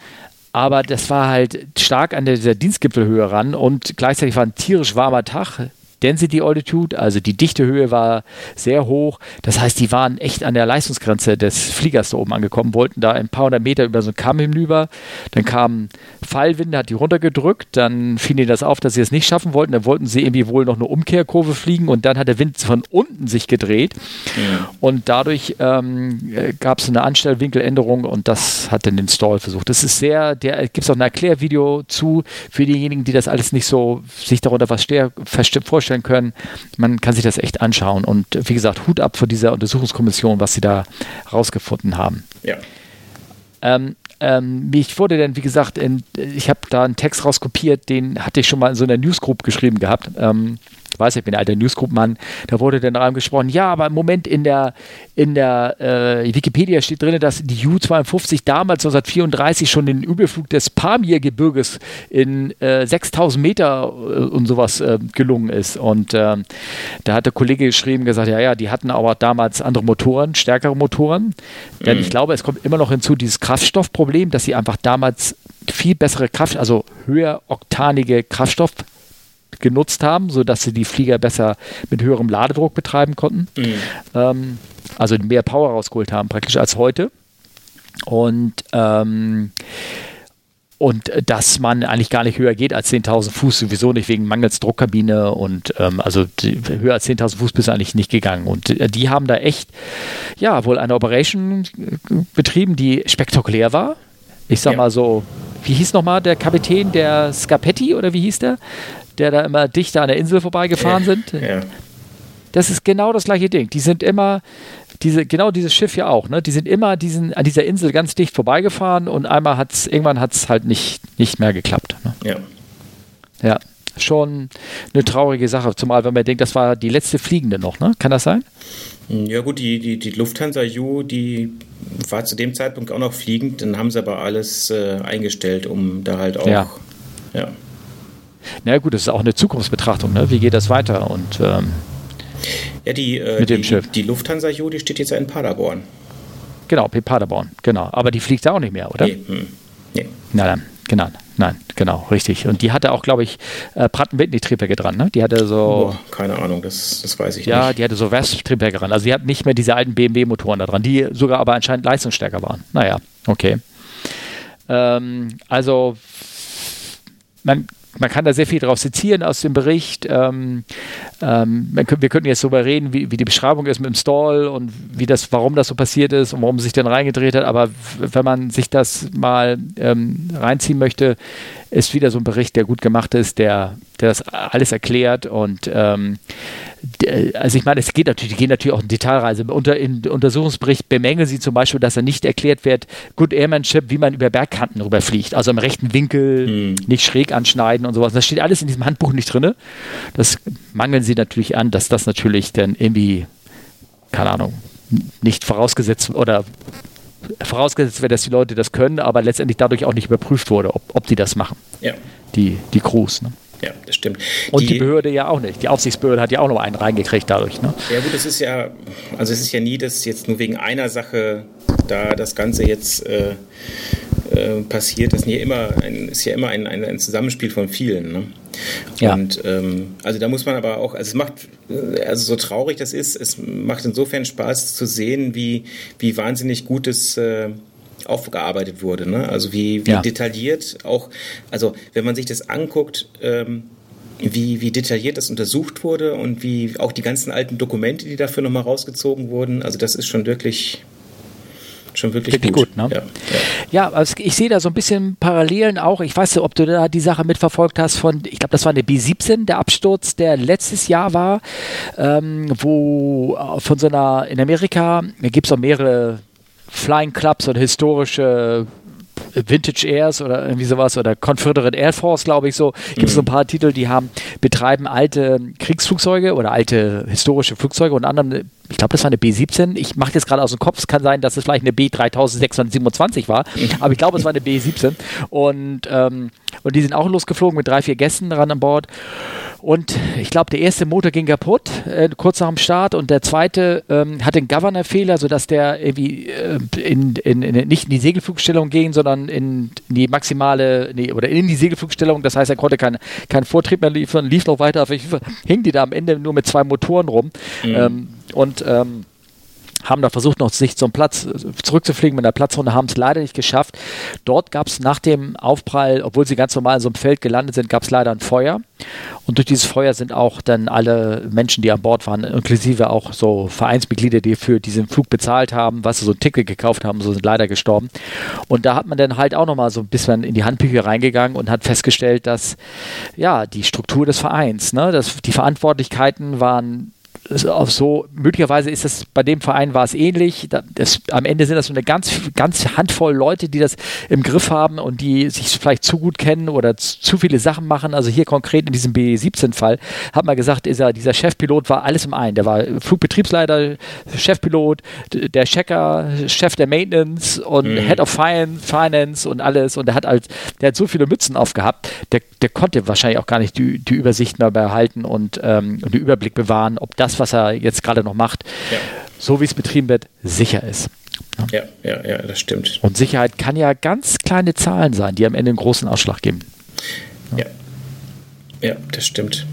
aber das war halt stark an dieser Dienstgipfelhöhe ran und gleichzeitig war ein tierisch warmer Tag. Density Altitude, also die Dichtehöhe war sehr hoch. Das heißt, die waren echt an der Leistungsgrenze des Fliegers da oben angekommen, wollten da ein paar hundert Meter über so einen Kamm hinüber. Dann kam Fallwind, hat die runtergedrückt. Dann fiel ihnen das auf, dass sie es nicht schaffen wollten. Dann wollten sie irgendwie wohl noch eine Umkehrkurve fliegen und dann hat der Wind von unten sich gedreht. Ja. Und dadurch ähm, gab es eine Anstellwinkeländerung und das hat dann den Stall versucht. Das ist sehr, der gibt es auch ein Erklärvideo zu für diejenigen, die das alles nicht so sich darunter was vorstellen vorstellen können. Man kann sich das echt anschauen. Und wie gesagt, Hut ab vor dieser Untersuchungskommission, was sie da rausgefunden haben. Ja. Ähm, ähm, ich wurde dann, wie gesagt, in, ich habe da einen Text rauskopiert, den hatte ich schon mal in so einer Newsgroup geschrieben gehabt. Ähm, weiß, ich bin ein alter Newsgroup-Mann, da wurde dann daran gesprochen, ja, aber im Moment in der, in der äh, Wikipedia steht drin, dass die U-52 damals 1934 schon den Überflug des Pamir-Gebirges in äh, 6000 Meter äh, und sowas äh, gelungen ist. Und ähm, da hat der Kollege geschrieben, gesagt, ja, ja, die hatten aber damals andere Motoren, stärkere Motoren. Mhm. Denn ich glaube, es kommt immer noch hinzu, dieses Kraftstoffproblem, dass sie einfach damals viel bessere Kraft, also höher oktanige Kraftstoff genutzt haben, sodass sie die Flieger besser mit höherem Ladedruck betreiben konnten. Mhm. Ähm, also mehr Power rausgeholt haben, praktisch als heute. Und ähm, und dass man eigentlich gar nicht höher geht als 10.000 Fuß, sowieso nicht wegen mangels Druckkabine und ähm, also die, höher als 10.000 Fuß bist du eigentlich nicht gegangen. Und äh, die haben da echt, ja, wohl eine Operation betrieben, die spektakulär war. Ich sag ja. mal so, wie hieß nochmal der Kapitän, der Scapetti oder wie hieß der? Der da immer dichter an der Insel vorbeigefahren sind. Ja. Das ist genau das gleiche Ding. Die sind immer, diese, genau dieses Schiff ja auch, ne? Die sind immer diesen, an dieser Insel ganz dicht vorbeigefahren und einmal hat es, irgendwann hat es halt nicht, nicht mehr geklappt. Ne? Ja. Ja. Schon eine traurige Sache, zumal wenn man denkt, das war die letzte Fliegende noch, ne? Kann das sein? Ja gut, die, die, die Lufthansa U, die war zu dem Zeitpunkt auch noch fliegend, dann haben sie aber alles äh, eingestellt, um da halt auch ja. ja. Na gut, das ist auch eine Zukunftsbetrachtung. Ne? Wie geht das weiter? Und ähm, ja, die, äh, mit dem die, Schiff. die Lufthansa Jo, die steht jetzt ja in Paderborn. Genau, in Paderborn, genau. Aber die fliegt da auch nicht mehr, oder? Nee. Hm. nee. Na dann, genau. nein, genau, richtig. Und die hatte auch, glaube ich, äh, Pratt-Whitney-Triebwerke dran, ne? Die hatte so. Boah, keine Ahnung, das, das weiß ich ja, nicht. Ja, die hatte so Vesp-Triebwerke dran. Also die hat nicht mehr diese alten BMW-Motoren da dran, die sogar aber anscheinend leistungsstärker waren. Naja, okay. Ähm, also man man kann da sehr viel drauf sezieren aus dem Bericht. Ähm, ähm, wir könnten jetzt darüber reden, wie, wie, die Beschreibung ist mit dem Stall und wie das, warum das so passiert ist und warum sich dann reingedreht hat. Aber wenn man sich das mal ähm, reinziehen möchte, ist wieder so ein Bericht, der gut gemacht ist, der, der das alles erklärt und ähm, also ich meine, es geht natürlich, die gehen natürlich auch in Detailreise. Unter, Im Untersuchungsbericht bemängeln sie zum Beispiel, dass er nicht erklärt wird, Good Airmanship, wie man über Bergkanten rüberfliegt. Also im rechten Winkel, hm. nicht schräg anschneiden und sowas. Das steht alles in diesem Handbuch nicht drin. Das mangeln sie natürlich an, dass das natürlich dann irgendwie, keine Ahnung, nicht vorausgesetzt oder vorausgesetzt wird, dass die Leute das können, aber letztendlich dadurch auch nicht überprüft wurde, ob, ob die das machen. Ja. Die, die Crews. Ne? Ja, das stimmt. Und die, die, Behörde ja auch nicht. Die Aufsichtsbehörde hat ja auch noch einen reingekriegt dadurch. Ne? Ja gut, es ist ja, also es ist ja nie, dass jetzt nur wegen einer Sache da das Ganze jetzt äh, äh, passiert. Das ist ja immer ein, ist ja immer ein, ein, ein Zusammenspiel von vielen. Ne? Ja. Und ähm, also da muss man aber auch, also es macht, äh, also so traurig das ist, es macht insofern Spaß zu sehen, wie, wie wahnsinnig gut es äh, aufgearbeitet wurde. Ne? Also wie, wie ja. detailliert auch, also wenn man sich das anguckt, ähm, wie, wie detailliert das untersucht wurde und wie auch die ganzen alten Dokumente, die dafür nochmal rausgezogen wurden, also das ist schon wirklich schon wirklich, wirklich gut. gut ne? ja, ja. ja also ich sehe da so ein bisschen Parallelen auch. Ich weiß nicht, ob du da die Sache mitverfolgt hast von, ich glaube, das war eine B17, der Absturz, der letztes Jahr war, ähm, wo von so einer, in Amerika, da gibt es auch mehrere Flying Clubs und historische Vintage Airs oder irgendwie sowas oder Confederate Air Force, glaube ich so. Gibt es mhm. so ein paar Titel, die haben, betreiben alte Kriegsflugzeuge oder alte historische Flugzeuge, unter anderem, ich glaube, das war eine B-17. Ich mache jetzt gerade aus dem Kopf, es kann sein, dass es vielleicht eine B-3627 war, aber ich glaube, es war eine B-17. Und, ähm, und die sind auch losgeflogen mit drei, vier Gästen dran an Bord. Und ich glaube, der erste Motor ging kaputt, äh, kurz nach dem Start, und der zweite ähm, hatte einen Governor-Fehler, sodass der irgendwie äh, in, in, in, nicht in die Segelflugstellung ging, sondern in, die maximale, nee, oder in die Segelflugstellung. Das heißt, er konnte keinen kein Vortrieb mehr liefern, lief noch weiter. Hing die da am Ende nur mit zwei Motoren rum. Mhm. Ähm, und ähm, haben da versucht, noch sich zum Platz äh, zurückzufliegen mit der Platzrunde, haben es leider nicht geschafft. Dort gab es nach dem Aufprall, obwohl sie ganz normal in so einem Feld gelandet sind, gab es leider ein Feuer. Und durch dieses Feuer sind auch dann alle Menschen, die an Bord waren, inklusive auch so Vereinsmitglieder, die für diesen Flug bezahlt haben, was sie so ein Ticket gekauft haben, so sind leider gestorben. Und da hat man dann halt auch nochmal so ein bisschen in die Handbücher reingegangen und hat festgestellt, dass ja die Struktur des Vereins, ne, dass die Verantwortlichkeiten waren auf so, möglicherweise ist das bei dem Verein war es ähnlich. Das, am Ende sind das so eine ganz, ganz Handvoll Leute, die das im Griff haben und die sich vielleicht zu gut kennen oder zu viele Sachen machen. Also hier konkret in diesem B17-Fall hat man gesagt, er, dieser Chefpilot war alles im einen. Der war Flugbetriebsleiter, Chefpilot, der Checker, Chef der Maintenance und mhm. Head of Finance und alles. Und der hat als, der hat so viele Mützen aufgehabt, der, der konnte wahrscheinlich auch gar nicht die, die Übersicht mehr behalten und, ähm, und den Überblick bewahren, ob das das, was er jetzt gerade noch macht, ja. so wie es betrieben wird, sicher ist. Ja, ja, ja, das stimmt. Und Sicherheit kann ja ganz kleine Zahlen sein, die am Ende einen großen Ausschlag geben. Ja, ja, das stimmt.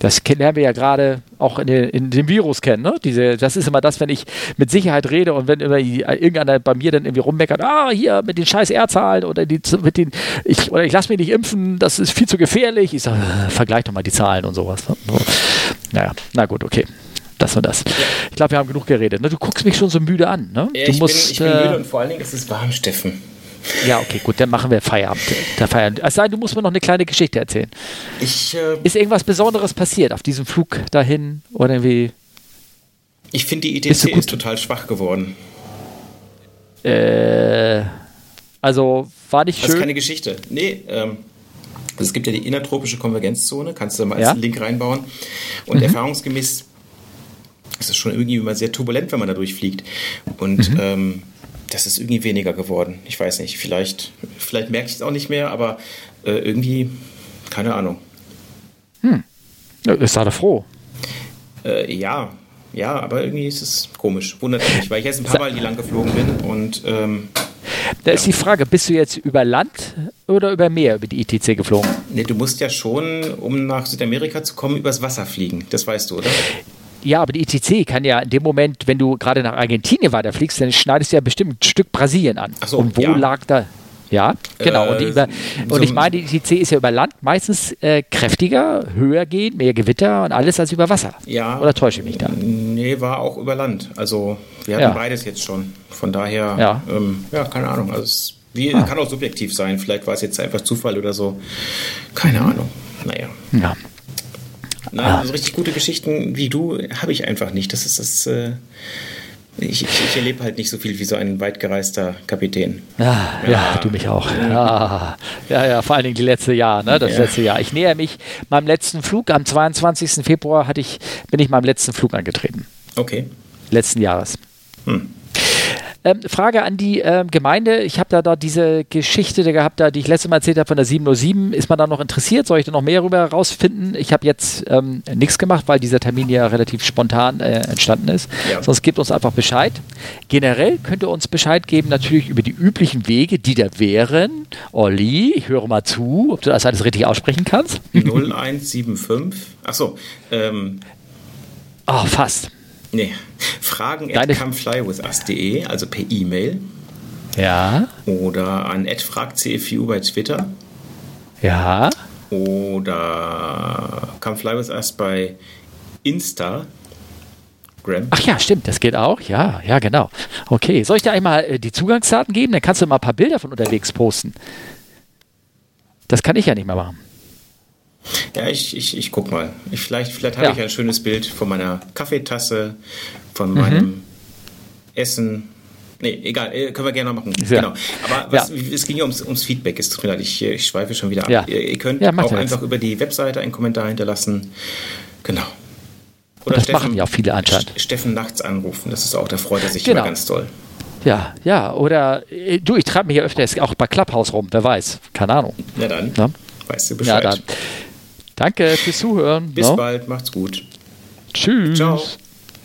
Das lernen wir ja gerade auch in, den, in dem Virus kennen. Ne? Diese, das ist immer das, wenn ich mit Sicherheit rede und wenn immer irgendeiner bei mir dann irgendwie rummeckert, ah, hier mit den scheiß R-Zahlen oder die, mit den, ich, oder ich lasse mich nicht impfen, das ist viel zu gefährlich. Ich sage, äh, vergleich doch mal die Zahlen und sowas. Ne? Naja, na gut, okay das und das. Ja. Ich glaube, wir haben genug geredet. Ne? Du guckst mich schon so müde an. Ne? Ja, du ich, musst, bin, ich bin müde äh, und vor allen Dingen ist es warm, Steffen. Ja, okay, gut, dann machen wir Feierabend. Der Feierabend. Es sei denn, du musst mir noch eine kleine Geschichte erzählen. Ich, äh, ist irgendwas Besonderes passiert auf diesem Flug dahin oder irgendwie? Ich finde, die ITC ist total schwach geworden. Äh, also war nicht schön. Das ist keine Geschichte. Nee, ähm, also es gibt ja die innertropische Konvergenzzone, kannst du da mal als ja? Link reinbauen. Und mhm. erfahrungsgemäß ist es schon irgendwie immer sehr turbulent, wenn man da durchfliegt. Und mhm. ähm, das ist irgendwie weniger geworden. Ich weiß nicht, vielleicht, vielleicht merke ich es auch nicht mehr, aber äh, irgendwie, keine Ahnung. Hm. Ist da froh? Äh, ja, ja, aber irgendwie ist es komisch. Wundert mich, weil ich jetzt ein paar Mal hier lang geflogen bin und. Ähm, da ist die Frage, bist du jetzt über Land oder über Meer über die ITC geflogen? Nee, du musst ja schon, um nach Südamerika zu kommen, übers Wasser fliegen. Das weißt du, oder? Ja, aber die ITC kann ja in dem Moment, wenn du gerade nach Argentinien weiterfliegst, dann schneidest du ja bestimmt ein Stück Brasilien an. Ach so, und wo ja. lag da? Ja, genau. Äh, und, über, so und ich ein- meine, die ITC ist ja über Land meistens äh, kräftiger, höher gehen, mehr Gewitter und alles als über Wasser. Ja. Oder täusche ich mich da? Nee, war auch über Land. Also wir hatten Ja. beides jetzt schon. Von daher, Ja. ähm, ja keine Ahnung. Also es wie, Ah. kann auch subjektiv sein. Vielleicht war es jetzt einfach Zufall oder so. Keine Ahnung. Naja. Ja. Nein, Ah. so richtig gute Geschichten wie du habe ich einfach nicht. Das ist das. Äh, ich, ich, ich erlebe halt nicht so viel wie so ein weitgereister Kapitän. Ja, ja, du mich auch. Ja, ja, ja, vor allen Dingen die letzte Jahr, ne? Das Ja. letzte Jahr. Ich näher mich meinem letzten Flug. Am 22. Februar hatte ich, bin ich meinem letzten Flug angetreten. Okay. Letzten Jahres. Hm. Ähm, Frage an die ähm, Gemeinde. Ich habe da, da diese Geschichte da gehabt, da, die ich letztes Mal erzählt habe von der 707. Ist man da noch interessiert? Soll ich da noch mehr darüber herausfinden? Ich habe jetzt ähm, nichts gemacht, weil dieser Termin ja relativ spontan äh, entstanden ist. Ja. Sonst gebt uns einfach Bescheid. Generell könnt ihr uns Bescheid geben, natürlich über die üblichen Wege, die da wären. Olli, ich höre mal zu, ob du das alles richtig aussprechen kannst. 0175. Achso, ähm, Oh, fast. Nee. Fragen at comeflywithus.de, also per E-Mail. Ja, Oder an @fragcfu bei Twitter. ja. Oder Come Fly With Us bei Instagram. Ach ja, stimmt, das geht auch. Ja, ja, genau. Okay, soll ich dir einmal äh, die Zugangsdaten geben? Dann kannst du mal ein paar Bilder von unterwegs posten. Das kann ich ja nicht mehr machen. Ja, ich, ich, ich guck mal. Ich, vielleicht vielleicht habe Ja. ich ein schönes Bild von meiner Kaffeetasse, von meinem Mhm. Essen. Nee, egal, äh, können wir gerne machen. Ja. Genau. Aber was, Ja. es ging ja ums, ums Feedback. Es tut mir leid, ich, ich schweife schon wieder ab. Ja. Ihr, ihr könnt Ja, auch ja einfach über die Webseite einen Kommentar hinterlassen. Genau. Oder Das machen ja auch viele anscheinend. St- Steffen nachts anrufen. Das ist auch, da freut er sich Genau. immer ganz toll. Ja, ja, oder äh, du, ich treibe mich ja öfters auch bei Clubhouse rum, wer weiß. Keine Ahnung. Na dann, Ja, weißt du ja Bescheid. dann. Danke fürs Zuhören. Bis ne? bald, macht's gut. Tschüss. Ciao.